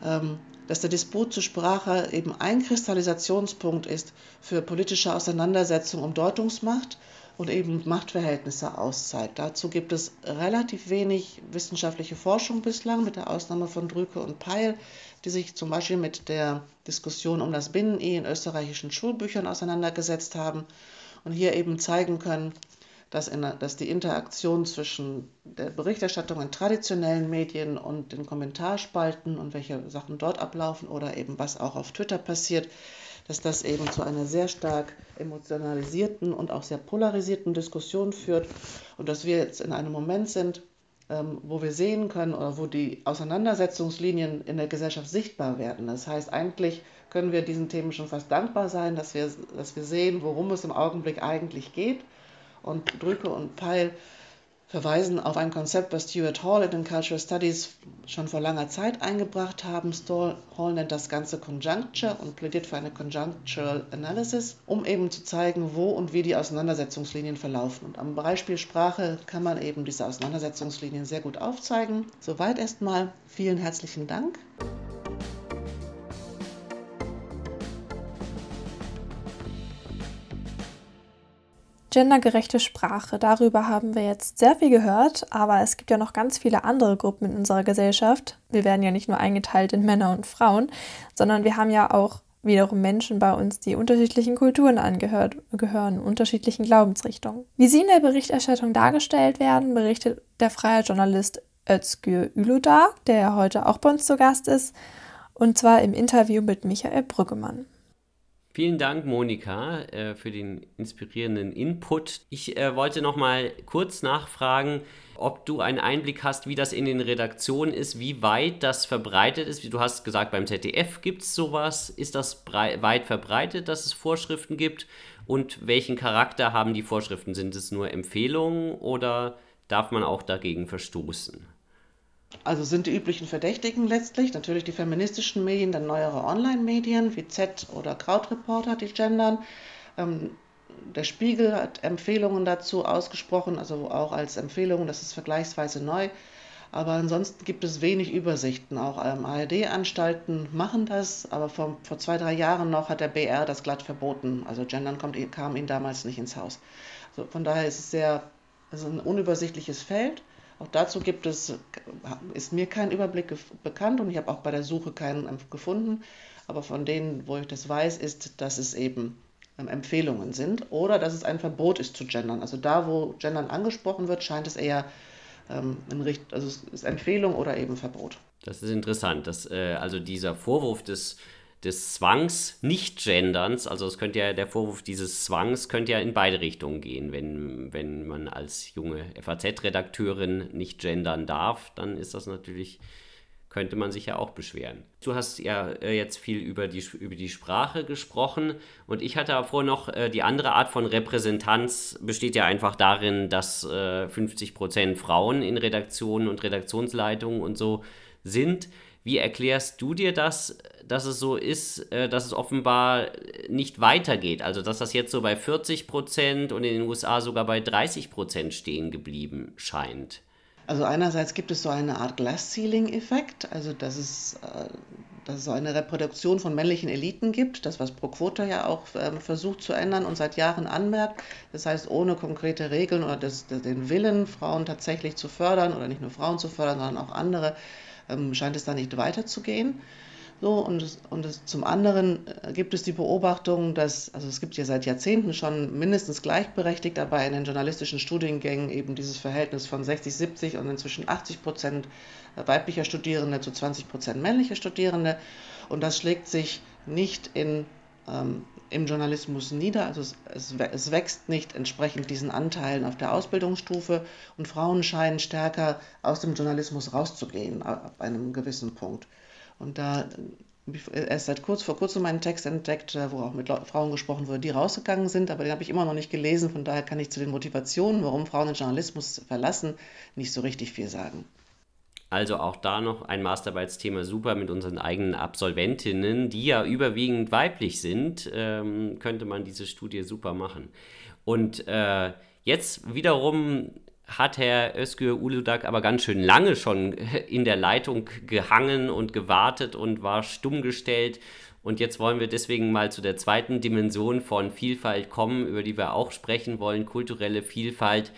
dass der Disput zur Sprache eben ein Kristallisationspunkt ist für politische Auseinandersetzung um Deutungsmacht und eben Machtverhältnisse auszeigt. Dazu gibt es relativ wenig wissenschaftliche Forschung bislang, mit der Ausnahme von Drücke und Peil, die sich zum Beispiel mit der Diskussion um das Binnen-I in österreichischen Schulbüchern auseinandergesetzt haben und hier eben zeigen können, dass, in, dass die Interaktion zwischen der Berichterstattung in traditionellen Medien und den Kommentarspalten und welche Sachen dort ablaufen oder eben was auch auf Twitter passiert, dass das eben zu einer sehr stark emotionalisierten und auch sehr polarisierten Diskussion führt und dass wir jetzt in einem Moment sind, ähm, wo wir sehen können oder wo die Auseinandersetzungslinien in der Gesellschaft sichtbar werden. Das heißt, eigentlich können wir diesen Themen schon fast dankbar sein, dass wir, dass wir sehen, worum es im Augenblick eigentlich geht. Und Drücke und Pfeil verweisen auf ein Konzept, was Stuart Hall in den Cultural Studies schon vor langer Zeit eingebracht haben. Hall nennt das Ganze Conjuncture und plädiert für eine Conjunctural Analysis, um eben zu zeigen, wo und wie die Auseinandersetzungslinien verlaufen. Und am Beispiel Sprache kann man eben diese Auseinandersetzungslinien sehr gut aufzeigen. Soweit erstmal vielen herzlichen Dank. Gendergerechte Sprache, darüber haben wir jetzt sehr viel gehört, aber es gibt ja noch ganz viele andere Gruppen in unserer Gesellschaft. Wir werden ja nicht nur eingeteilt in Männer und Frauen, sondern wir haben ja auch wiederum Menschen bei uns, die unterschiedlichen Kulturen angehört, gehören, unterschiedlichen Glaubensrichtungen. Wie sie in der Berichterstattung dargestellt werden, berichtet der freie Journalist Özgür Üludar, der heute auch bei uns zu Gast ist, und zwar im Interview mit Michael Brüggemann. Vielen Dank, Monika, äh, für den inspirierenden Input. Ich äh, wollte noch mal kurz nachfragen, ob du einen Einblick hast, wie das in den Redaktionen ist, wie weit das verbreitet ist. Du hast gesagt, beim ZDF gibt es sowas. Ist das weit verbreitet, dass es Vorschriften gibt? Und welchen Charakter haben die Vorschriften? Sind es nur Empfehlungen oder darf man auch dagegen verstoßen? Also sind die üblichen Verdächtigen letztlich natürlich die feministischen Medien, dann neuere Online-Medien wie Z oder Krautreporter, die gendern. Ähm, der Spiegel hat Empfehlungen dazu ausgesprochen, also auch als Empfehlungen, das ist vergleichsweise neu. Aber ansonsten gibt es wenig Übersichten. Auch ähm, ARD-Anstalten machen das, aber vor, vor zwei, drei Jahren noch hat der BR das glatt verboten. Also Gendern kommt, kam ihnen damals nicht ins Haus. Also von daher ist es sehr also ein unübersichtliches Feld. Auch dazu gibt es, ist mir kein Überblick bekannt und ich habe auch bei der Suche keinen gefunden. Aber von denen, wo ich das weiß, ist, dass es eben ähm, Empfehlungen sind oder dass es ein Verbot ist zu gendern. Also da, wo Gendern angesprochen wird, scheint es eher ähm, in Richt also es ist Empfehlung oder eben Verbot. Das ist interessant, dass äh, also dieser Vorwurf des des Zwangs Nicht-Genderns, also es könnte ja der Vorwurf dieses Zwangs könnte ja in beide Richtungen gehen. Wenn, wenn man als junge FAZ-Redakteurin nicht gendern darf, dann ist das natürlich, könnte man sich ja auch beschweren. Du hast ja äh, jetzt viel über die, über die Sprache gesprochen und ich hatte davor noch, äh, die andere Art von Repräsentanz besteht ja einfach darin, dass 50 äh, Prozent Frauen in Redaktionen und Redaktionsleitungen und so sind. Wie erklärst du dir das, dass es so ist, äh, dass es offenbar nicht weitergeht? Also, dass das jetzt so bei 40 Prozent und in den USA sogar bei 30 Prozent stehen geblieben scheint? Also einerseits gibt es so eine Art Glass-Ceiling-Effekt, also dass es, äh, dass es so eine Reproduktion von männlichen Eliten gibt, das was Pro Quota ja auch ähm, versucht zu ändern und seit Jahren anmerkt. Das heißt, ohne konkrete Regeln oder das, den Willen, Frauen tatsächlich zu fördern oder nicht nur Frauen zu fördern, sondern auch andere, ähm, scheint es da nicht weiterzugehen. So, und, und es, zum anderen äh, gibt es die Beobachtung, dass, also es gibt ja seit Jahrzehnten schon mindestens gleichberechtigt, aber in den journalistischen Studiengängen eben dieses Verhältnis von 60, 70 und inzwischen 80 Prozent weiblicher Studierende zu 20 Prozent männlicher Studierende. Und das schlägt sich nicht in, ähm, im Journalismus nieder, also es, es, es wächst nicht entsprechend diesen Anteilen auf der Ausbildungsstufe und Frauen scheinen stärker aus dem Journalismus rauszugehen ab einem gewissen Punkt. Und da erst seit kurz vor kurzem einen Text entdeckt, wo auch mit Frauen gesprochen wurde, die rausgegangen sind, aber den habe ich immer noch nicht gelesen. Von daher kann ich zu den Motivationen, warum Frauen den Journalismus verlassen, nicht so richtig viel sagen. Also auch da noch ein Masterarbeitsthema super mit unseren eigenen Absolventinnen, die ja überwiegend weiblich sind, ähm, könnte man diese Studie super machen. Und äh, jetzt wiederum hat Herr Özgür Uludak aber ganz schön lange schon in der Leitung gehangen und gewartet und war stumm gestellt. Und jetzt wollen wir deswegen mal zu der zweiten Dimension von Vielfalt kommen, über die wir auch sprechen wollen, kulturelle Vielfalt.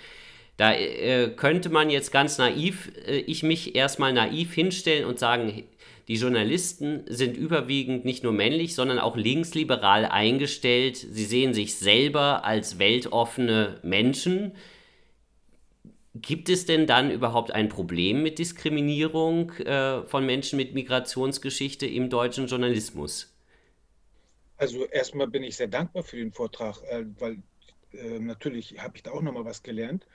Da äh, könnte man jetzt ganz naiv, äh, ich mich erstmal naiv hinstellen und sagen, die Journalisten sind überwiegend nicht nur männlich, sondern auch linksliberal eingestellt. Sie sehen sich selber als weltoffene Menschen Gibt es denn dann überhaupt ein Problem mit Diskriminierung äh, von Menschen mit Migrationsgeschichte im deutschen Journalismus? Also erstmal bin ich sehr dankbar für den Vortrag, äh, weil äh, natürlich habe ich da auch nochmal was gelernt.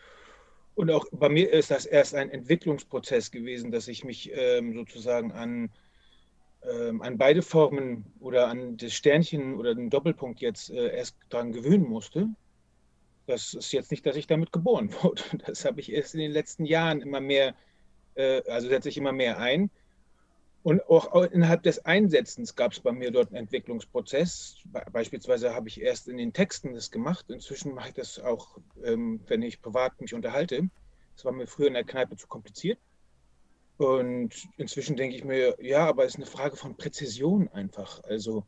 Und auch bei mir ist das erst ein Entwicklungsprozess gewesen, dass ich mich ähm, sozusagen an, ähm, an beide Formen oder an das Sternchen oder den Doppelpunkt jetzt äh, erst daran gewöhnen musste. Das ist jetzt nicht, dass ich damit geboren wurde. Das habe ich erst in den letzten Jahren immer mehr, äh, also setze ich immer mehr ein. Und auch innerhalb des Einsetzens gab es bei mir dort einen Entwicklungsprozess. Beispielsweise habe ich erst in den Texten das gemacht. Inzwischen mache ich das auch, ähm, wenn ich privat mich unterhalte. Das war mir früher in der Kneipe zu kompliziert. Und inzwischen denke ich mir, ja, aber es ist eine Frage von Präzision einfach. Also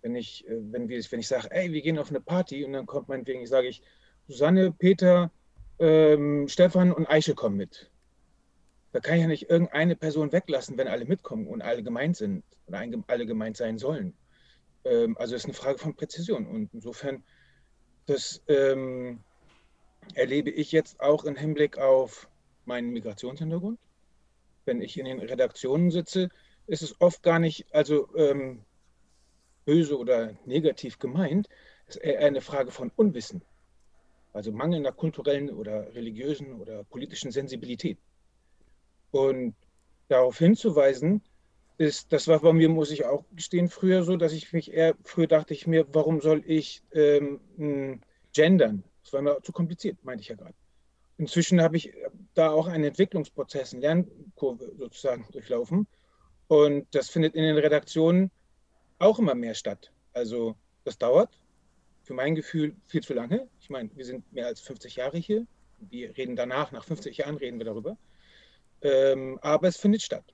wenn ich, äh, wenn wir, wenn ich sage, ey, wir gehen auf eine Party und dann kommt meinetwegen, ich sage ich, Susanne, Peter, ähm, Stefan und Eiche kommen mit da kann ich ja nicht irgendeine Person weglassen, wenn alle mitkommen und alle gemeint sind oder alle gemeint sein sollen. Ähm, also es ist eine Frage von Präzision. Und insofern, das ähm, erlebe ich jetzt auch im Hinblick auf meinen Migrationshintergrund. Wenn ich in den Redaktionen sitze, ist es oft gar nicht, also ähm, böse oder negativ gemeint, es ist eher eine Frage von Unwissen. Also mangelnder kulturellen oder religiösen oder politischen Sensibilität. Und darauf hinzuweisen, ist, das war bei mir, muss ich auch gestehen, früher so, dass ich mich eher, früher dachte ich mir, warum soll ich ähm, gendern? Das war mir zu kompliziert, meinte ich ja gerade. Inzwischen habe ich da auch einen Entwicklungsprozess, eine Lernkurve sozusagen durchlaufen. Und das findet in den Redaktionen auch immer mehr statt. Also das dauert für mein Gefühl viel zu lange. Ich meine, wir sind mehr als 50 Jahre hier. Wir reden danach, nach 50 Jahren reden wir darüber. Ähm, aber es findet statt.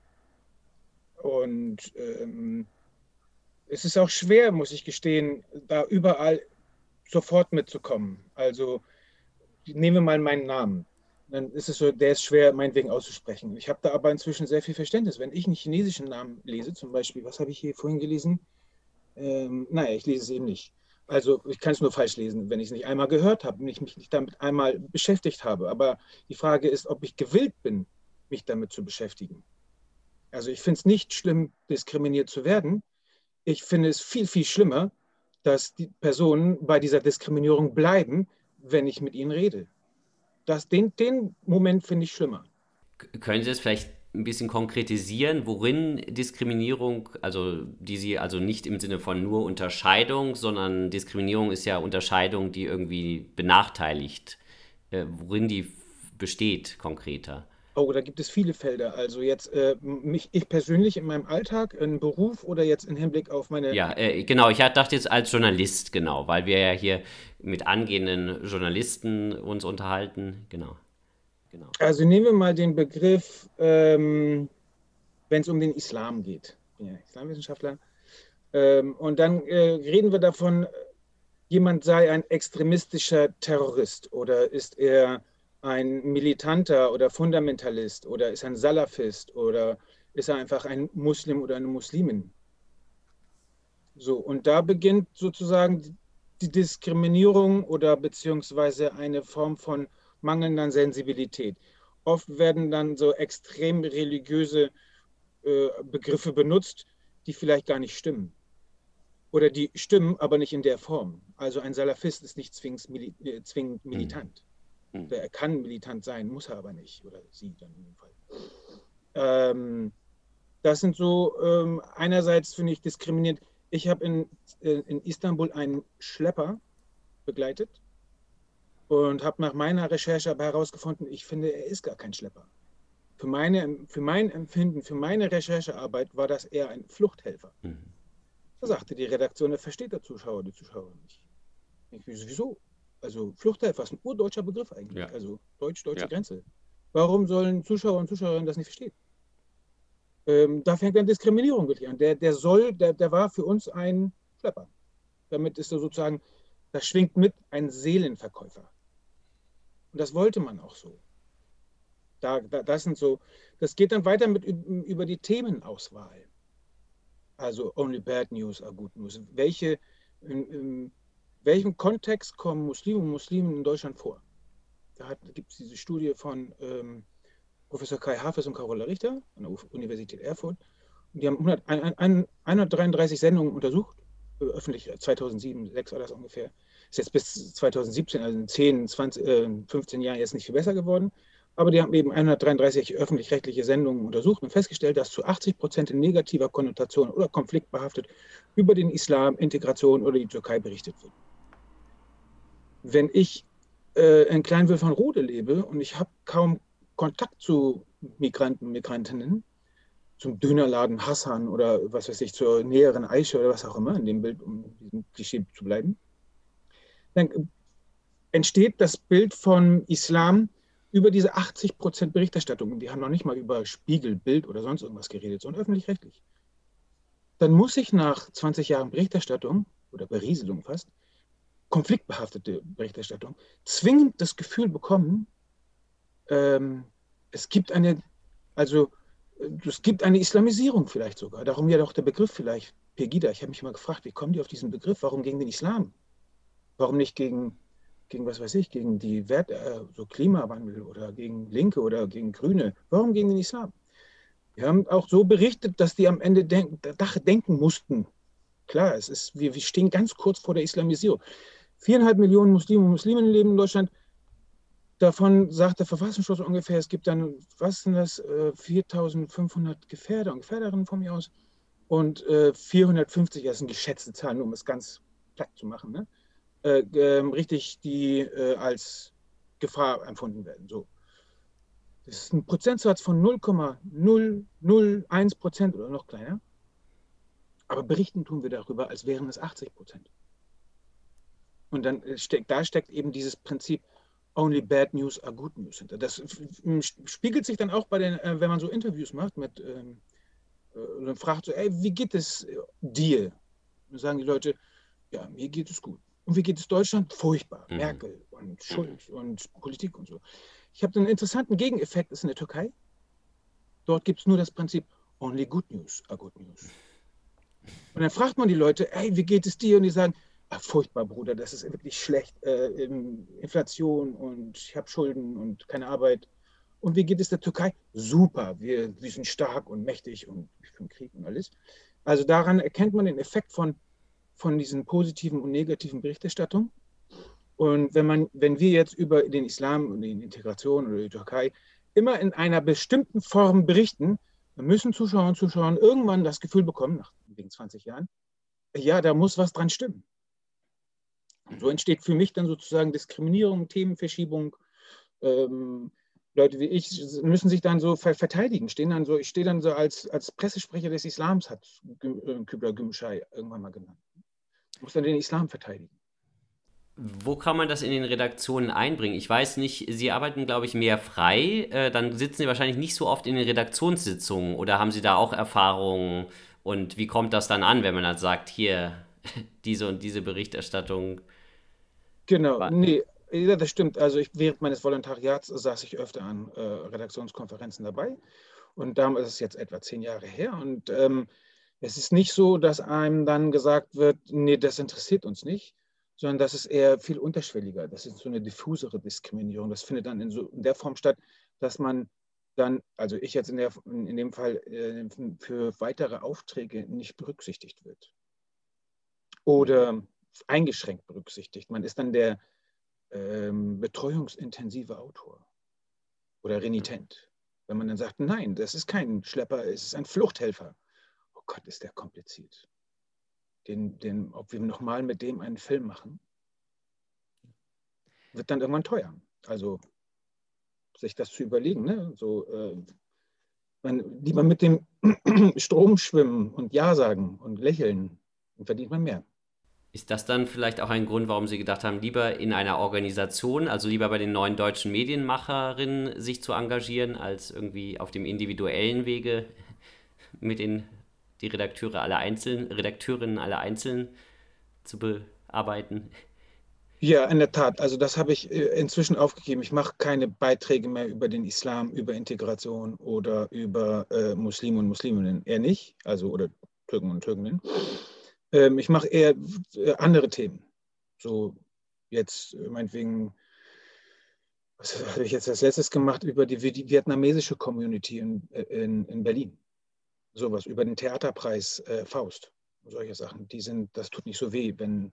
Und ähm, es ist auch schwer, muss ich gestehen, da überall sofort mitzukommen. Also nehmen wir mal meinen Namen. Dann ist es so, der ist schwer, meinetwegen auszusprechen. Ich habe da aber inzwischen sehr viel Verständnis. Wenn ich einen chinesischen Namen lese, zum Beispiel, was habe ich hier vorhin gelesen? Ähm, naja, ich lese es eben nicht. Also ich kann es nur falsch lesen, wenn ich es nicht einmal gehört habe und ich mich nicht damit einmal beschäftigt habe. Aber die Frage ist, ob ich gewillt bin, mich damit zu beschäftigen. Also ich finde es nicht schlimm, diskriminiert zu werden. Ich finde es viel, viel schlimmer, dass die Personen bei dieser Diskriminierung bleiben, wenn ich mit ihnen rede. Das, den, den Moment finde ich schlimmer. Können Sie es vielleicht ein bisschen konkretisieren, worin Diskriminierung, also die Sie also nicht im Sinne von nur Unterscheidung, sondern Diskriminierung ist ja Unterscheidung, die irgendwie benachteiligt, äh, worin die besteht konkreter? Oh, da gibt es viele Felder. Also jetzt äh, mich, ich persönlich in meinem Alltag, in Beruf oder jetzt im Hinblick auf meine. Ja, äh, genau. Ich dachte jetzt als Journalist, genau, weil wir ja hier mit angehenden Journalisten uns unterhalten. Genau. genau. Also nehmen wir mal den Begriff, ähm, wenn es um den Islam geht. Ja Islamwissenschaftler. Ähm, und dann äh, reden wir davon, jemand sei ein extremistischer Terrorist oder ist er ein Militanter oder Fundamentalist oder ist ein Salafist oder ist er einfach ein Muslim oder eine Muslimin. So, und da beginnt sozusagen die Diskriminierung oder beziehungsweise eine Form von mangelnder Sensibilität. Oft werden dann so extrem religiöse äh, Begriffe benutzt, die vielleicht gar nicht stimmen. Oder die stimmen, aber nicht in der Form. Also ein Salafist ist nicht zwingend, mili äh, zwingend militant. Hm. Er kann militant sein, muss er aber nicht. Oder sie dann in dem Fall. Ähm, das sind so, ähm, einerseits finde ich diskriminierend. Ich habe in, äh, in Istanbul einen Schlepper begleitet und habe nach meiner Recherche aber herausgefunden, ich finde, er ist gar kein Schlepper. Für, meine, für mein Empfinden, für meine Recherchearbeit war das eher ein Fluchthelfer. Mhm. Da sagte die Redaktion, er versteht der Zuschauer, die Zuschauer nicht. Ich, wieso? Also Fluchthelfer ist ein urdeutscher Begriff eigentlich. Ja. Also deutsch-deutsche ja. Grenze. Warum sollen Zuschauer und Zuschauerinnen das nicht verstehen? Ähm, da fängt dann Diskriminierung wirklich an. Der, der soll, der, der war für uns ein Schlepper. Damit ist er sozusagen, da schwingt mit ein Seelenverkäufer. Und das wollte man auch so. Da, da, das sind so, das geht dann weiter mit über die Themenauswahl. Also only bad news are good news. Welche, in, welchem Kontext kommen Muslime und Muslimen in Deutschland vor? Da gibt es diese Studie von ähm, Professor Kai Hafes und Carola Richter an der Universität Erfurt. Und die haben 100, ein, ein, 133 Sendungen untersucht öffentlich 2007, 2006 war das ungefähr. Ist jetzt bis 2017, also in 10, 20, äh, 15 Jahren jetzt nicht viel besser geworden. Aber die haben eben 133 öffentlich-rechtliche Sendungen untersucht und festgestellt, dass zu 80 Prozent in negativer Konnotation oder konfliktbehaftet über den Islam, Integration oder die Türkei berichtet wird. Wenn ich äh, in Kleinwülfernrode lebe und ich habe kaum Kontakt zu Migranten, Migrantinnen, zum Dönerladen Hassan oder was weiß ich, zur näheren Eiche oder was auch immer, in dem Bild, um diesem Klischee zu bleiben, dann entsteht das Bild von Islam über diese 80 Prozent Berichterstattung, die haben noch nicht mal über Spiegel, Bild oder sonst irgendwas geredet, sondern öffentlich-rechtlich. Dann muss ich nach 20 Jahren Berichterstattung oder Berieselung fast, konfliktbehaftete Berichterstattung, zwingend das Gefühl bekommen, ähm, es gibt eine, also es gibt eine Islamisierung vielleicht sogar. Darum ja doch der Begriff vielleicht Pegida. Ich habe mich mal gefragt, wie kommen die auf diesen Begriff? Warum gegen den Islam? Warum nicht gegen gegen was weiß ich, gegen die Wert, äh, so Klimawandel oder gegen Linke oder gegen Grüne. Warum gegen den Islam? Wir haben auch so berichtet, dass die am Ende denk, denken mussten. Klar, es ist, wir, wir stehen ganz kurz vor der Islamisierung. Viereinhalb Millionen Muslime und Musliminnen leben in Deutschland. Davon sagt der Verfassungsschutz ungefähr, es gibt dann, was sind das, 4500 äh, Gefährder und Gefährderinnen von mir aus und 450, äh, das sind geschätzte Zahlen, um es ganz platt zu machen. Ne? äh, ähm, richtig, die als Gefahr empfunden werden. So. Das ist ein Prozentsatz von 0,001 Prozent oder noch kleiner. Aber berichten tun wir darüber, als wären es 80 Prozent. Und dann äh, steckt, da steckt eben dieses Prinzip, only bad news are good news hinter. Das spiegelt sich dann auch bei den, äh, wenn man so Interviews macht mit, ähm, äh, und fragt so, ey, wie geht es dir? Und sagen die Leute, ja, mir geht es gut. Und wie geht es Deutschland? Furchtbar. Mhm. Merkel und Schuld und Politik und so. Ich habe einen interessanten Gegeneffekt, das ist in der Türkei. Dort gibt es nur das Prinzip, only good news are good news. Und dann fragt man die Leute, hey, wie geht es dir? Und die sagen, furchtbar, Bruder, das ist wirklich schlecht. Äh, Inflation und ich habe Schulden und keine Arbeit. Und wie geht es der Türkei? Super, wir, wir sind stark und mächtig und für den Krieg und alles. Also daran erkennt man den Effekt von von diesen positiven und negativen Berichterstattungen. Und wenn, man, wenn wir jetzt über den Islam und die Integration oder die Türkei immer in einer bestimmten Form berichten, dann müssen Zuschauer und Zuschauer irgendwann das Gefühl bekommen, nach wegen 20 Jahren, ja, da muss was dran stimmen. So entsteht für mich dann sozusagen Diskriminierung, Themenverschiebung. Ähm, Leute wie ich müssen sich dann so verteidigen, stehen dann so, ich stehe dann so als, als Pressesprecher des Islams, hat äh, Kübler Gümschei irgendwann mal genannt muss dann den Islam verteidigen. Wo kann man das in den Redaktionen einbringen? Ich weiß nicht, Sie arbeiten, glaube ich, mehr frei. Äh, dann sitzen Sie wahrscheinlich nicht so oft in den Redaktionssitzungen oder haben Sie da auch Erfahrungen? Und wie kommt das dann an, wenn man dann sagt, hier, diese und diese Berichterstattung? Genau, nee, ja, das stimmt. Also ich, während meines Volontariats saß ich öfter an äh, Redaktionskonferenzen dabei. Und damals ist es jetzt etwa zehn Jahre her. Und ähm, es ist nicht so, dass einem dann gesagt wird, nee, das interessiert uns nicht, sondern das ist eher viel unterschwelliger. Das ist so eine diffusere Diskriminierung. Das findet dann in, so, in der Form statt, dass man dann, also ich jetzt in, der, in dem Fall äh, für weitere Aufträge nicht berücksichtigt wird oder eingeschränkt berücksichtigt. Man ist dann der ähm, betreuungsintensive Autor oder Renitent. Wenn man dann sagt, nein, das ist kein Schlepper, es ist ein Fluchthelfer. Gott, ist der kompliziert. Den, den, ob wir nochmal mit dem einen Film machen, wird dann irgendwann teuer. Also sich das zu überlegen, ne? so, äh, man, lieber mit dem Strom schwimmen und Ja sagen und lächeln, dann verdient man mehr. Ist das dann vielleicht auch ein Grund, warum Sie gedacht haben, lieber in einer Organisation, also lieber bei den neuen deutschen Medienmacherinnen sich zu engagieren, als irgendwie auf dem individuellen Wege mit den die Redakteure alle einzeln, Redakteurinnen alle einzeln zu bearbeiten? Ja, in der Tat. Also das habe ich äh, inzwischen aufgegeben. Ich mache keine Beiträge mehr über den Islam, über Integration oder über äh, Muslime und Musliminnen. Eher nicht, also oder Türken und Türkinnen. Ähm, ich mache eher äh, andere Themen. So jetzt äh, meinetwegen, was habe ich jetzt als letztes gemacht über die, die vietnamesische Community in, in, in Berlin sowas über den Theaterpreis äh, Faust. solche Sachen, die sind, das tut nicht so weh, wenn,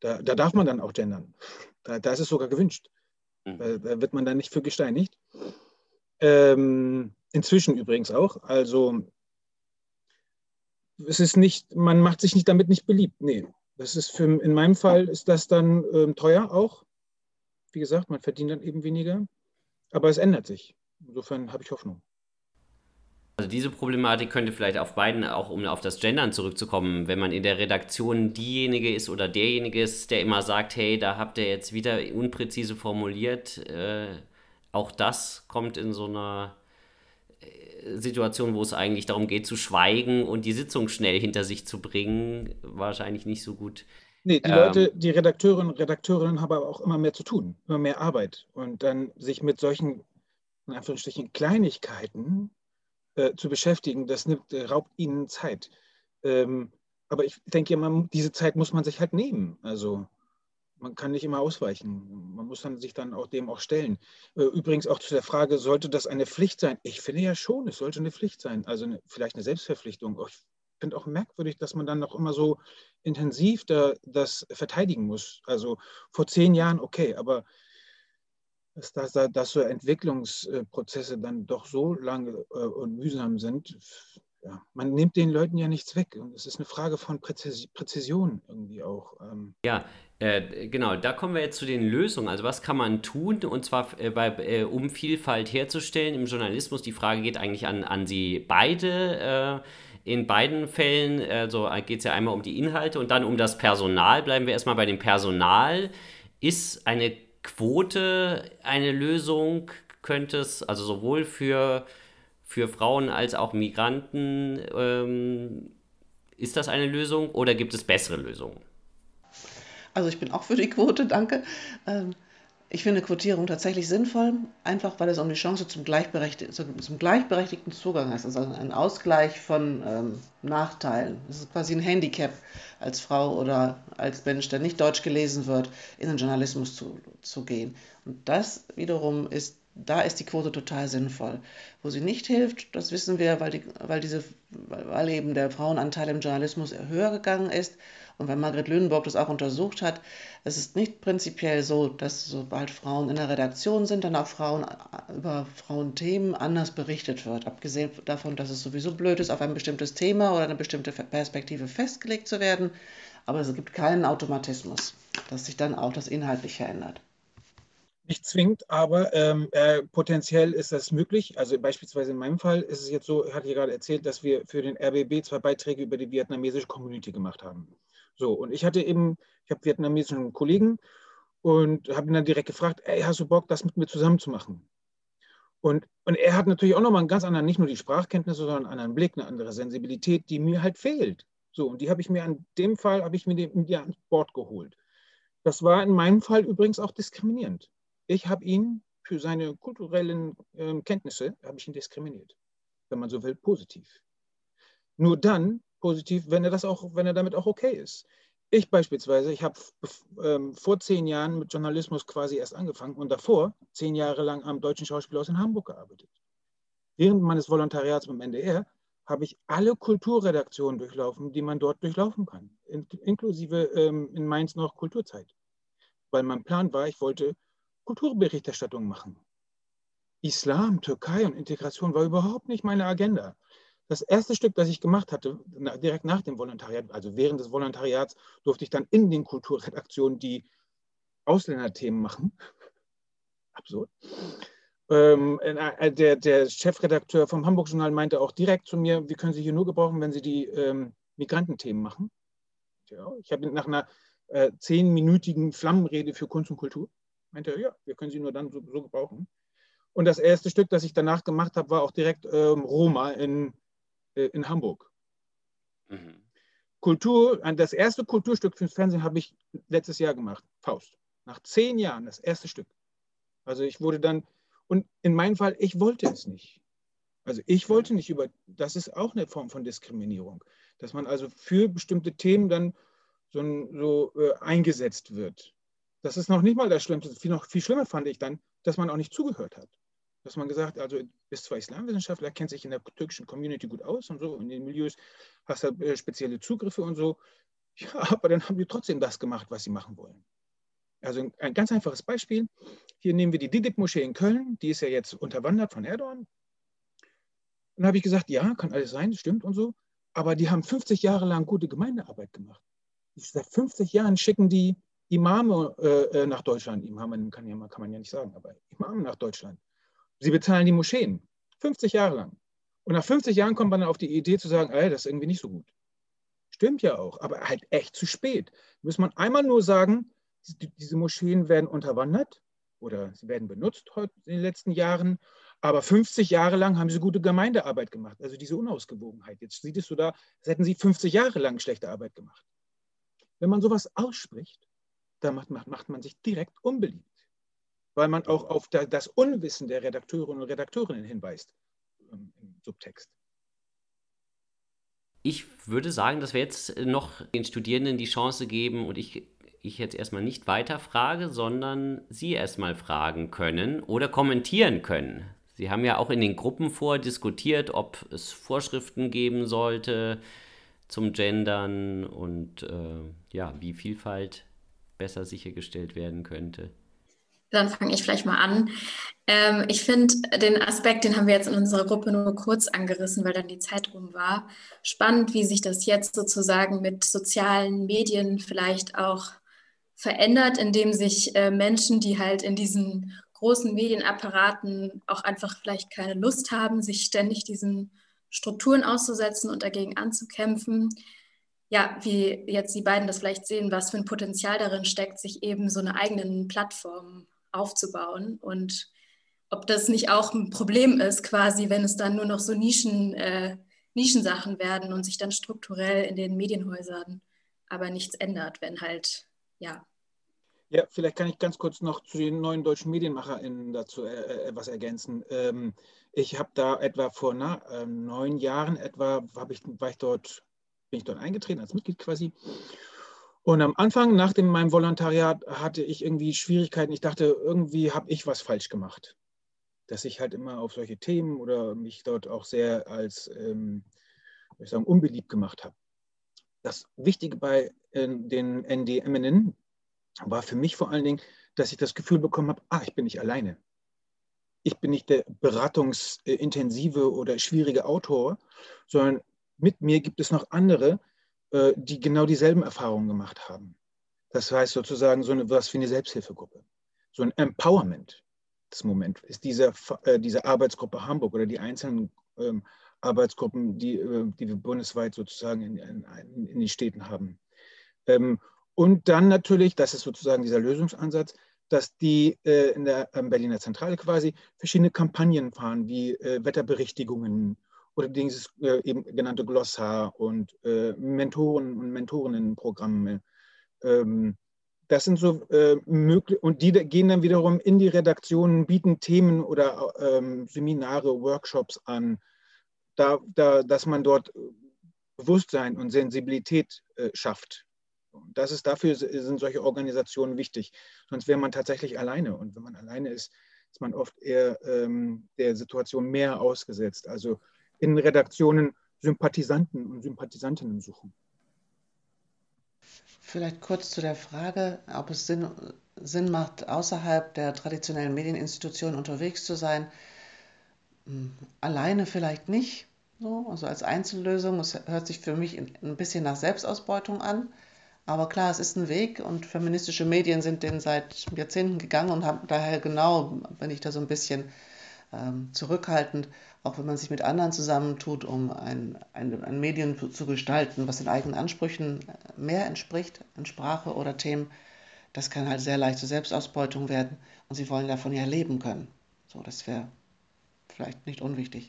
da, da darf man dann auch gendern. Da, da ist es sogar gewünscht. Mhm. Da, da, wird man dann nicht für gesteinigt. Ähm, inzwischen übrigens auch. Also es ist nicht, man macht sich nicht damit nicht beliebt. Nee, das ist für, in meinem Fall ist das dann ähm, teuer auch. Wie gesagt, man verdient dann eben weniger. Aber es ändert sich. Insofern habe ich Hoffnung. Also diese Problematik könnte vielleicht auf beiden, auch um auf das Gendern zurückzukommen, wenn man in der Redaktion diejenige ist oder derjenige ist, der immer sagt, hey, da habt ihr jetzt wieder unpräzise formuliert, äh, auch das kommt in so einer Situation, wo es eigentlich darum geht zu schweigen und die Sitzung schnell hinter sich zu bringen, wahrscheinlich nicht so gut. Nee, die ähm, Leute, die Redakteurinnen und Redakteurinnen haben aber auch immer mehr zu tun, immer mehr Arbeit. Und dann sich mit solchen, in Anführungsstrichen, Kleinigkeiten äh, zu beschäftigen, das nimmt, äh, raubt ihnen Zeit. Ähm, aber ich denke, man, diese Zeit muss man sich halt nehmen. Also man kann nicht immer ausweichen. Man muss dann sich dann auch dem auch stellen. Äh, übrigens auch zu der Frage, sollte das eine Pflicht sein? Ich finde ja schon, es sollte eine Pflicht sein. Also eine, vielleicht eine Selbstverpflichtung. Ich finde auch merkwürdig, dass man dann noch immer so intensiv da, das verteidigen muss. Also vor zehn Jahren okay, aber dass, dass, dass so Entwicklungsprozesse dann doch so lange äh, und mühsam sind, ja, man nimmt den Leuten ja nichts weg. Und es ist eine Frage von Präzis Präzision irgendwie auch. Ähm. Ja, äh, genau, da kommen wir jetzt zu den Lösungen. Also was kann man tun, und zwar äh, bei, äh, um Vielfalt herzustellen im Journalismus? Die Frage geht eigentlich an, an Sie beide. Äh, in beiden Fällen also geht es ja einmal um die Inhalte und dann um das Personal. Bleiben wir erstmal bei dem Personal. Ist eine Quote eine Lösung? Könnte es, also sowohl für, für Frauen als auch Migranten, ähm, ist das eine Lösung oder gibt es bessere Lösungen? Also ich bin auch für die Quote, danke. Ähm, ich finde Quotierung tatsächlich sinnvoll, einfach weil es um die Chance zum, gleichberechtig zum gleichberechtigten Zugang ist. Also ein Ausgleich von ähm, Nachteilen. Es ist quasi ein Handicap als Frau oder als Mensch, der nicht deutsch gelesen wird, in den Journalismus zu, zu gehen. Und das wiederum ist, da ist die Quote total sinnvoll. Wo sie nicht hilft, das wissen wir, weil, die, weil, diese, weil eben der Frauenanteil im Journalismus höher gegangen ist und weil Margret Lüneburg das auch untersucht hat, es ist nicht prinzipiell so, dass sobald Frauen in der Redaktion sind, dann auch Frauen über Frauenthemen anders berichtet wird. Abgesehen davon, dass es sowieso blöd ist, auf ein bestimmtes Thema oder eine bestimmte Perspektive festgelegt zu werden. Aber es gibt keinen Automatismus, dass sich dann auch das Inhaltliche ändert. Nicht zwingend, aber ähm, äh, potenziell ist das möglich. Also beispielsweise in meinem Fall ist es jetzt so, ich hatte ja gerade erzählt, dass wir für den RBB zwei Beiträge über die vietnamesische Community gemacht haben. So, und ich hatte eben, ich habe vietnamesischen Kollegen und habe ihn dann direkt gefragt, ey, hast du Bock, das mit mir zusammen zu machen? Und, und er hat natürlich auch nochmal einen ganz anderen, nicht nur die Sprachkenntnisse, sondern einen anderen Blick, eine andere Sensibilität, die mir halt fehlt. So, und die habe ich mir an dem Fall, habe ich mir den, ja ans Bord geholt. Das war in meinem Fall übrigens auch diskriminierend. Ich habe ihn für seine kulturellen äh, Kenntnisse, habe ich ihn diskriminiert. Wenn man so will, positiv. Nur dann positiv, wenn er das auch, wenn er damit auch okay ist. Ich beispielsweise, ich habe ähm, vor zehn Jahren mit Journalismus quasi erst angefangen und davor zehn Jahre lang am Deutschen Schauspielhaus in Hamburg gearbeitet. Während meines Volontariats beim NDR habe ich alle Kulturredaktionen durchlaufen, die man dort durchlaufen kann, in, inklusive ähm, in Mainz noch Kulturzeit. Weil mein Plan war, ich wollte Kulturberichterstattung machen. Islam, Türkei und Integration war überhaupt nicht meine Agenda. Das erste Stück, das ich gemacht hatte, direkt nach dem Volontariat, also während des Volontariats, durfte ich dann in den Kulturredaktionen die Ausländerthemen machen. Absurd. Ähm, äh, der, der, Chefredakteur vom Hamburg-Journal meinte auch direkt zu mir, wir können Sie hier nur gebrauchen, wenn Sie die ähm, Migrantenthemen machen. Ja, ich habe nach einer äh, zehnminütigen Flammenrede für Kunst und Kultur, meinte er, ja, wir können Sie nur dann so, so gebrauchen. Und das erste Stück, das ich danach gemacht habe, war auch direkt ähm, Roma in in Hamburg. Mhm. Kultur, das erste Kulturstück fürs Fernsehen habe ich letztes Jahr gemacht, Faust. Nach zehn Jahren das erste Stück. Also ich wurde dann, und in meinem Fall, ich wollte es nicht. Also ich wollte nicht über, das ist auch eine Form von Diskriminierung, dass man also für bestimmte Themen dann so, so äh, eingesetzt wird. Das ist noch nicht mal das Schlimmste. Viel, noch viel schlimmer fand ich dann, dass man auch nicht zugehört hat. Dass man gesagt, also bist zwar Islamwissenschaftler, kennt sich in der türkischen Community gut aus und so, in den Milieus hast du äh, spezielle Zugriffe und so. Ja, aber dann haben die trotzdem das gemacht, was sie machen wollen. Also ein ganz einfaches Beispiel. Hier nehmen wir die Didip-Moschee in Köln, die ist ja jetzt unterwandert von Erdogan. Und da habe ich gesagt, ja, kann alles sein, stimmt und so. Aber die haben 50 Jahre lang gute Gemeindearbeit gemacht. Seit 50 Jahren schicken die Imame äh, äh, nach Deutschland. Imame kann, ja, kann man ja nicht sagen, aber Imame nach Deutschland. Sie bezahlen die Moscheen. 50 Jahre lang. Und nach 50 Jahren kommt man dann auf die Idee zu sagen, ey, das ist irgendwie nicht so gut. Stimmt ja auch, aber halt echt zu spät. Muss man einmal nur sagen, diese Moscheen werden unterwandert oder sie werden benutzt in den letzten Jahren, aber 50 Jahre lang haben sie gute Gemeindearbeit gemacht. Also diese Unausgewogenheit. Jetzt es so da, als hätten sie 50 Jahre lang schlechte Arbeit gemacht. Wenn man sowas ausspricht, dann macht, macht, macht man sich direkt unbeliebt, weil man auch auf das Unwissen der Redakteurinnen und Redakteurinnen hinweist ähm, im Subtext. Ich würde sagen, dass wir jetzt noch den Studierenden die Chance geben und ich ich jetzt erstmal nicht weiter frage, sondern Sie erstmal fragen können oder kommentieren können. Sie haben ja auch in den Gruppen vordiskutiert, ob es Vorschriften geben sollte zum Gendern und äh, ja, wie Vielfalt besser sichergestellt werden könnte. Dann fange ich vielleicht mal an. Ähm, ich finde den Aspekt, den haben wir jetzt in unserer Gruppe nur kurz angerissen, weil dann die Zeit rum war. Spannend, wie sich das jetzt sozusagen mit sozialen Medien vielleicht auch verändert, indem sich äh, Menschen, die halt in diesen großen Medienapparaten auch einfach vielleicht keine Lust haben, sich ständig diesen Strukturen auszusetzen und dagegen anzukämpfen, ja, wie jetzt die beiden das vielleicht sehen, was für ein Potenzial darin steckt, sich eben so eine eigenen Plattform aufzubauen und ob das nicht auch ein Problem ist, quasi, wenn es dann nur noch so Nischen, äh, Nischensachen werden und sich dann strukturell in den Medienhäusern aber nichts ändert, wenn halt, ja, ja, vielleicht kann ich ganz kurz noch zu den neuen deutschen MedienmacherInnen dazu äh, äh etwas ergänzen. Ähm, ich habe da etwa vor na, äh, neun Jahren etwa, ich, war ich dort, bin ich dort eingetreten als Mitglied quasi. Und am Anfang, nach dem, meinem Volontariat, hatte ich irgendwie Schwierigkeiten. Ich dachte, irgendwie habe ich was falsch gemacht. Dass ich halt immer auf solche Themen oder mich dort auch sehr als, ähm, ich sagen, unbeliebt gemacht habe. Das Wichtige bei äh, den NDMinnen, war für mich vor allen Dingen, dass ich das Gefühl bekommen habe, ah, ich bin nicht alleine. Ich bin nicht der beratungsintensive oder schwierige Autor, sondern mit mir gibt es noch andere, äh, die genau dieselben Erfahrungen gemacht haben. Das heißt sozusagen so eine, was wie eine Selbsthilfegruppe. So ein Empowerment. Das Moment ist diese, äh, diese Arbeitsgruppe Hamburg oder die einzelnen ähm, Arbeitsgruppen, die, äh, die wir bundesweit sozusagen in, in, in den Städten haben. Ähm, und dann natürlich, das ist sozusagen dieser Lösungsansatz, dass die äh, in der Berliner Zentrale quasi verschiedene Kampagnen fahren, wie äh, Wetterberichtigungen oder dieses äh, eben genannte Glossar und äh, Mentoren- und Mentorinnenprogramme. Ähm, das sind so äh, möglich und die gehen dann wiederum in die Redaktionen, bieten Themen oder ähm, Seminare, Workshops an, da, da, dass man dort Bewusstsein und Sensibilität äh, schafft das ist dafür sind solche Organisationen wichtig. Sonst wäre man tatsächlich alleine. Und wenn man alleine ist, ist man oft eher ähm, der Situation mehr ausgesetzt. Also in Redaktionen Sympathisanten und Sympathisantinnen suchen. Vielleicht kurz zu der Frage, ob es Sinn, Sinn macht, außerhalb der traditionellen Medieninstitutionen unterwegs zu sein. Hm, alleine vielleicht nicht, so, also als Einzellösung. Es hört sich für mich ein bisschen nach Selbstausbeutung an. Aber klar, es ist ein Weg und feministische Medien sind den seit Jahrzehnten gegangen und haben daher genau, wenn ich da so ein bisschen zurückhaltend, auch wenn man sich mit anderen zusammentut, um ein, ein, ein Medium zu, zu, gestalten, was den eigenen Ansprüchen mehr entspricht, in Sprache oder Themen, das kann halt sehr leicht zur Selbstausbeutung werden und sie wollen davon ja leben können. So, das wäre vielleicht nicht unwichtig.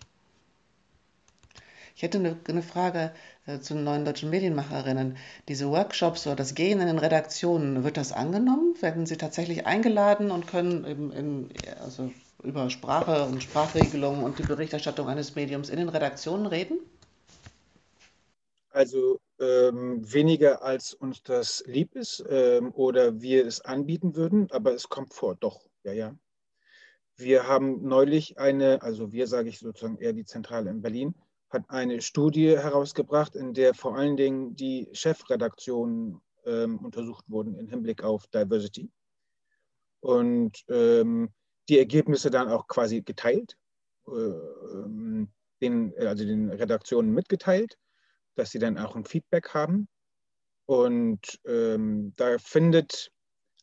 Ich hätte eine, eine Frage äh, zu den neuen deutschen Medienmacherinnen. Diese Workshops oder das Gehen in den Redaktionen, wird das angenommen? Werden Sie tatsächlich eingeladen und können eben in, also über Sprache und Sprachregelungen und die Berichterstattung eines Mediums in den Redaktionen reden? Also ähm, weniger als uns das lieb ist ähm, oder wir es anbieten würden, aber es kommt vor, doch, ja, ja. Wir haben neulich eine, also wir sage ich sozusagen eher die Zentrale in Berlin, hat eine Studie herausgebracht, in der vor allen Dingen die Chefredaktionen ähm, untersucht wurden im Hinblick auf Diversity. Und ähm, die Ergebnisse dann auch quasi geteilt, äh, ähm, den, also den Redaktionen mitgeteilt, dass sie dann auch ein Feedback haben. Und ähm, da findet,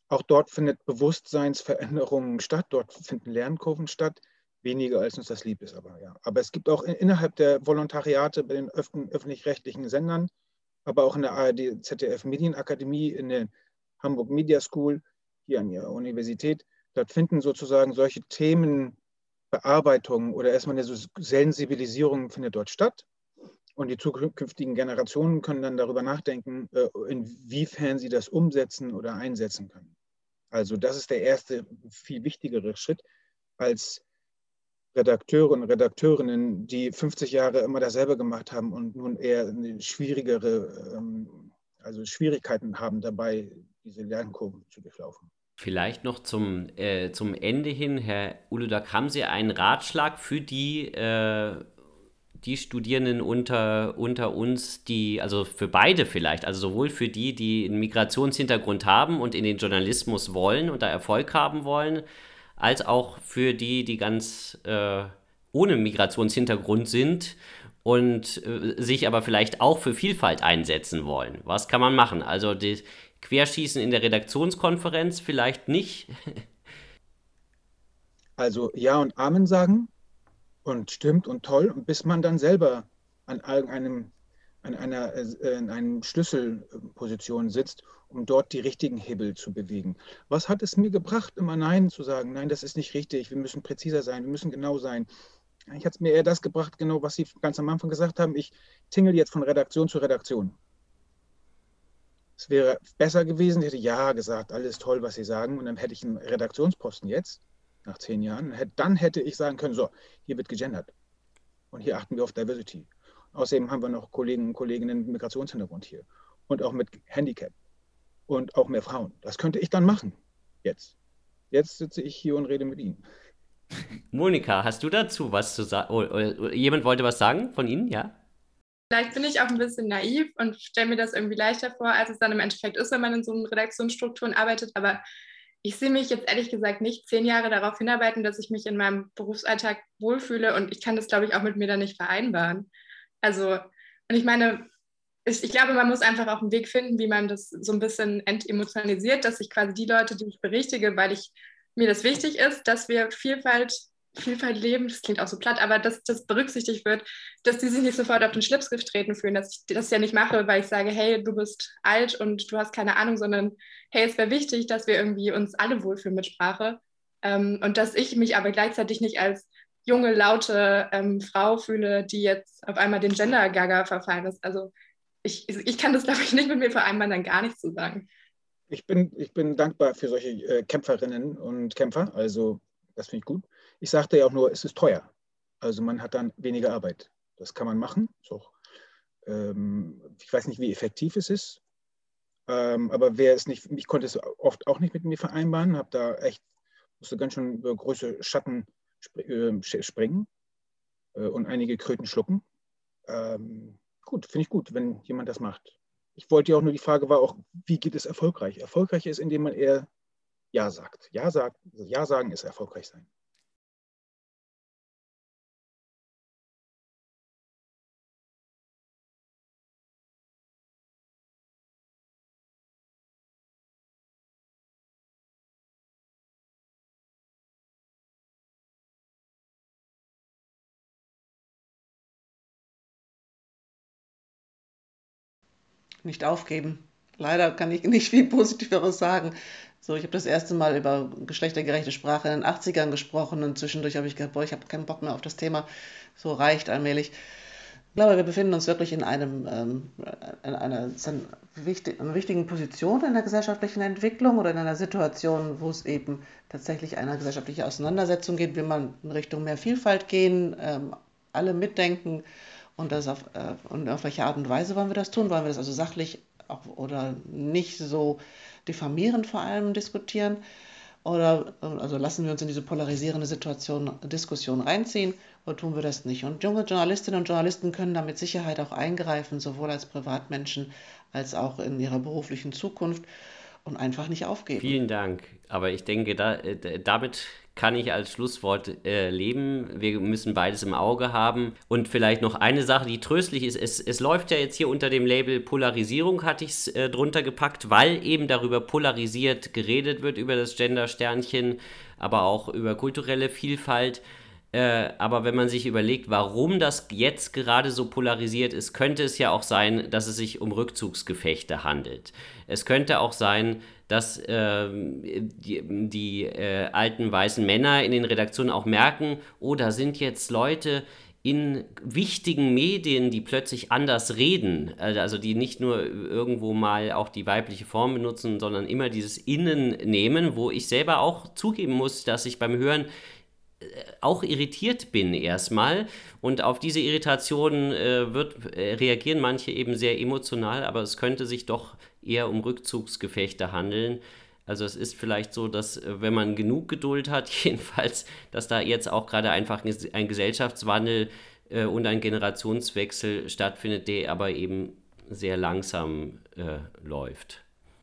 auch dort findet Bewusstseinsveränderungen statt, dort finden Lernkurven statt, weniger als uns das lieb ist, aber ja. Aber es gibt auch innerhalb der Volontariate bei den öffentlich-rechtlichen Sendern, aber auch in der ARD ZDF Medienakademie, in der Hamburg Media School, hier an ihrer Universität, dort finden sozusagen solche Themenbearbeitungen oder erstmal eine Sensibilisierung findet dort statt. Und die zukünftigen Generationen können dann darüber nachdenken, äh, inwiefern sie das umsetzen oder einsetzen können. Also das ist der erste, viel wichtigere Schritt, als Redakteure und Redakteurinnen, die 50 Jahre immer dasselbe gemacht haben und nun eher schwierigere, ähm, also Schwierigkeiten haben dabei, diese Lernkurven zu durchlaufen. Vielleicht noch zum, äh, zum Ende hin, Herr Uludak, haben Sie einen Ratschlag für die äh, die Studierenden unter, unter uns, die, also für beide vielleicht, also sowohl für die, die einen Migrationshintergrund haben und in den Journalismus wollen und da Erfolg haben wollen, als auch für die, die ganz äh, ohne Migrationshintergrund sind und äh, sich aber vielleicht auch für Vielfalt einsetzen wollen. Was kann man machen? Also das Querschießen in der Redaktionskonferenz vielleicht nicht. Also Ja und Amen sagen und stimmt und toll, bis man dann selber an einem, an einer äh, in einem Schlüsselposition sitzt, um dort die richtigen Hebel zu bewegen. Was hat es mir gebracht, immer Nein zu sagen? Nein, das ist nicht richtig, wir müssen präziser sein, wir müssen genau sein. Ich hat es mir eher das gebracht, genau was Sie ganz am Anfang gesagt haben. Ich tingle jetzt von Redaktion zu Redaktion. Es wäre besser gewesen, ich hätte ja gesagt, alles toll, was Sie sagen, und dann hätte ich einen Redaktionsposten jetzt nach zehn Jahren, dann hätte ich sagen können, so, hier wird gegendert und hier achten wir auf Diversity. Außerdem haben wir noch Kollegen und Kolleginnen mit Migrationshintergrund hier und auch mit Handicap und auch mehr Frauen. Das könnte ich dann machen jetzt. Jetzt sitze ich hier und rede mit Ihnen. Monika, hast du dazu was zu sagen? Oh, oh, jemand wollte was sagen von Ihnen, ja? Vielleicht bin ich auch ein bisschen naiv und stelle mir das irgendwie leichter vor, als es dann im Endeffekt ist, wenn man in so einen Redaktionsstrukturen arbeitet. Aber ich sehe mich jetzt ehrlich gesagt nicht zehn Jahre darauf hinarbeiten, dass ich mich in meinem Berufsalltag wohlfühle und ich kann das, glaube ich, auch mit mir dann nicht vereinbaren. Also, und ich meine, ich, ich, glaube, man muss einfach auch einen Weg finden, wie man das so ein bisschen entemotionalisiert, dass ich quasi die Leute, die ich berichtige, weil ich mir das wichtig ist, dass wir Vielfalt Vielfalt leben, das klingt auch so platt, aber dass das berücksichtigt wird, dass die sich nicht sofort auf den Schlips getreten fühlen, dass ich das ja nicht mache, weil ich sage, hey, du bist alt und du hast keine Ahnung, sondern hey, es wäre wichtig, dass wir irgendwie uns alle wohlfühlen mit Sprache ähm, und dass ich mich aber gleichzeitig nicht als junge, laute ähm, Frau fühle, die jetzt auf einmal den Gender-Gaga verfallen ist. Also ich, ich kann das, glaube ich, nicht mit mir vereinbaren, dann gar nichts zu sagen. Ich bin, ich bin dankbar für solche äh, Kämpferinnen und Kämpfer, also das finde ich gut. Ich sagte ja auch nur, es ist teuer. Also man hat dann weniger Arbeit. Das kann man machen. So. Ähm, ich weiß nicht, wie effektiv es ist. Ähm, aber wer es nicht, ich konnte es oft auch nicht mit mir vereinbaren, habe da echt, musste ganz schön über große Schatten sp äh, springen äh, und einige Kröten schlucken. Ähm, gut, finde ich gut, wenn jemand das macht. Ich wollte ja auch nur, die Frage war auch, wie geht es erfolgreich? Erfolgreich ist, indem man eher Ja sagt. Ja, sagt, ja sagen ist erfolgreich sein. Nicht aufgeben. Leider kann ich nicht viel Positiveres sagen. So, ich habe das erste Mal über geschlechtergerechte Sprache in den 80ern gesprochen und zwischendurch habe ich gedacht, boah, ich habe keinen Bock mehr auf das Thema. So reicht allmählich. Ich glaube, wir befinden uns wirklich in, einem, ähm, in einer, wichtig, einer wichtigen Position in der gesellschaftlichen Entwicklung oder in einer Situation, wo es eben tatsächlich eine gesellschaftliche Auseinandersetzung geht. Will man in Richtung mehr Vielfalt gehen, ähm, alle mitdenken und, das auf, äh, und auf welche Art und Weise wollen wir das tun? Wollen wir das also sachlich auch, oder nicht so diffamierend vor allem diskutieren? Oder also lassen wir uns in diese polarisierende Situation, Diskussion reinziehen oder tun wir das nicht? Und junge Journalistinnen und Journalisten können da mit Sicherheit auch eingreifen, sowohl als Privatmenschen als auch in ihrer beruflichen Zukunft und einfach nicht aufgeben. Vielen Dank. Aber ich denke, da, äh, damit kann ich als Schlusswort äh, leben. Wir müssen beides im Auge haben. Und vielleicht noch eine Sache, die tröstlich ist. Es, es läuft ja jetzt hier unter dem Label Polarisierung, hatte ich es äh, drunter gepackt, weil eben darüber polarisiert geredet wird, über das Gender-Sternchen, aber auch über kulturelle Vielfalt. Äh, aber wenn man sich überlegt, warum das jetzt gerade so polarisiert ist, könnte es ja auch sein, dass es sich um Rückzugsgefechte handelt. Es könnte auch sein, dass äh, die, die äh, alten weißen Männer in den Redaktionen auch merken, oh, da sind jetzt Leute in wichtigen Medien, die plötzlich anders reden, also die nicht nur irgendwo mal auch die weibliche Form benutzen, sondern immer dieses Innen nehmen, wo ich selber auch zugeben muss, dass ich beim Hören auch irritiert bin erstmal. Und auf diese Irritation äh, wird, äh, reagieren manche eben sehr emotional, aber es könnte sich doch eher um Rückzugsgefechte handeln. Also es ist vielleicht so, dass äh, wenn man genug Geduld hat, jedenfalls, dass da jetzt auch gerade einfach ein Gesellschaftswandel äh, und ein Generationswechsel stattfindet, der aber eben sehr langsam äh, läuft.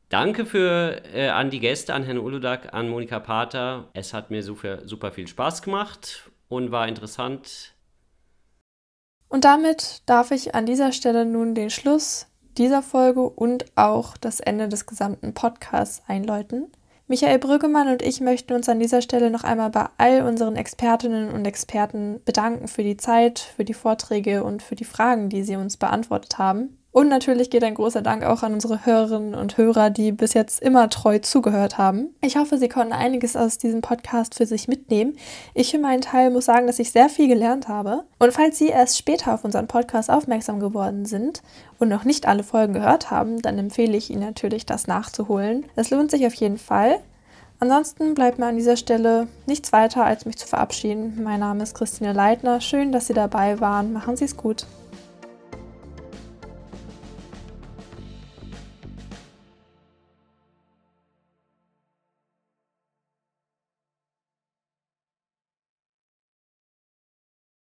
Danke für, äh, an die Gäste, an Herrn Uludak, an Monika Pater. Es hat mir super, super viel Spaß gemacht und war interessant. Und damit darf ich an dieser Stelle nun den Schluss dieser Folge und auch das Ende des gesamten Podcasts einläuten. Michael Brüggemann und ich möchten uns an dieser Stelle noch einmal bei all unseren Expertinnen und Experten bedanken für die Zeit, für die Vorträge und für die Fragen, die sie uns beantwortet haben. Und natürlich geht ein großer Dank auch an unsere Hörerinnen und Hörer, die bis jetzt immer treu zugehört haben. Ich hoffe, Sie konnten einiges aus diesem Podcast für sich mitnehmen. Ich für meinen Teil muss sagen, dass ich sehr viel gelernt habe. Und falls Sie erst später auf unseren Podcast aufmerksam geworden sind und noch nicht alle Folgen gehört haben, dann empfehle ich Ihnen natürlich, das nachzuholen. Das lohnt sich auf jeden Fall. Ansonsten bleibt mir an dieser Stelle nichts weiter, als mich zu verabschieden. Mein Name ist Christine Leitner. Schön, dass Sie dabei waren. Machen Sie es gut.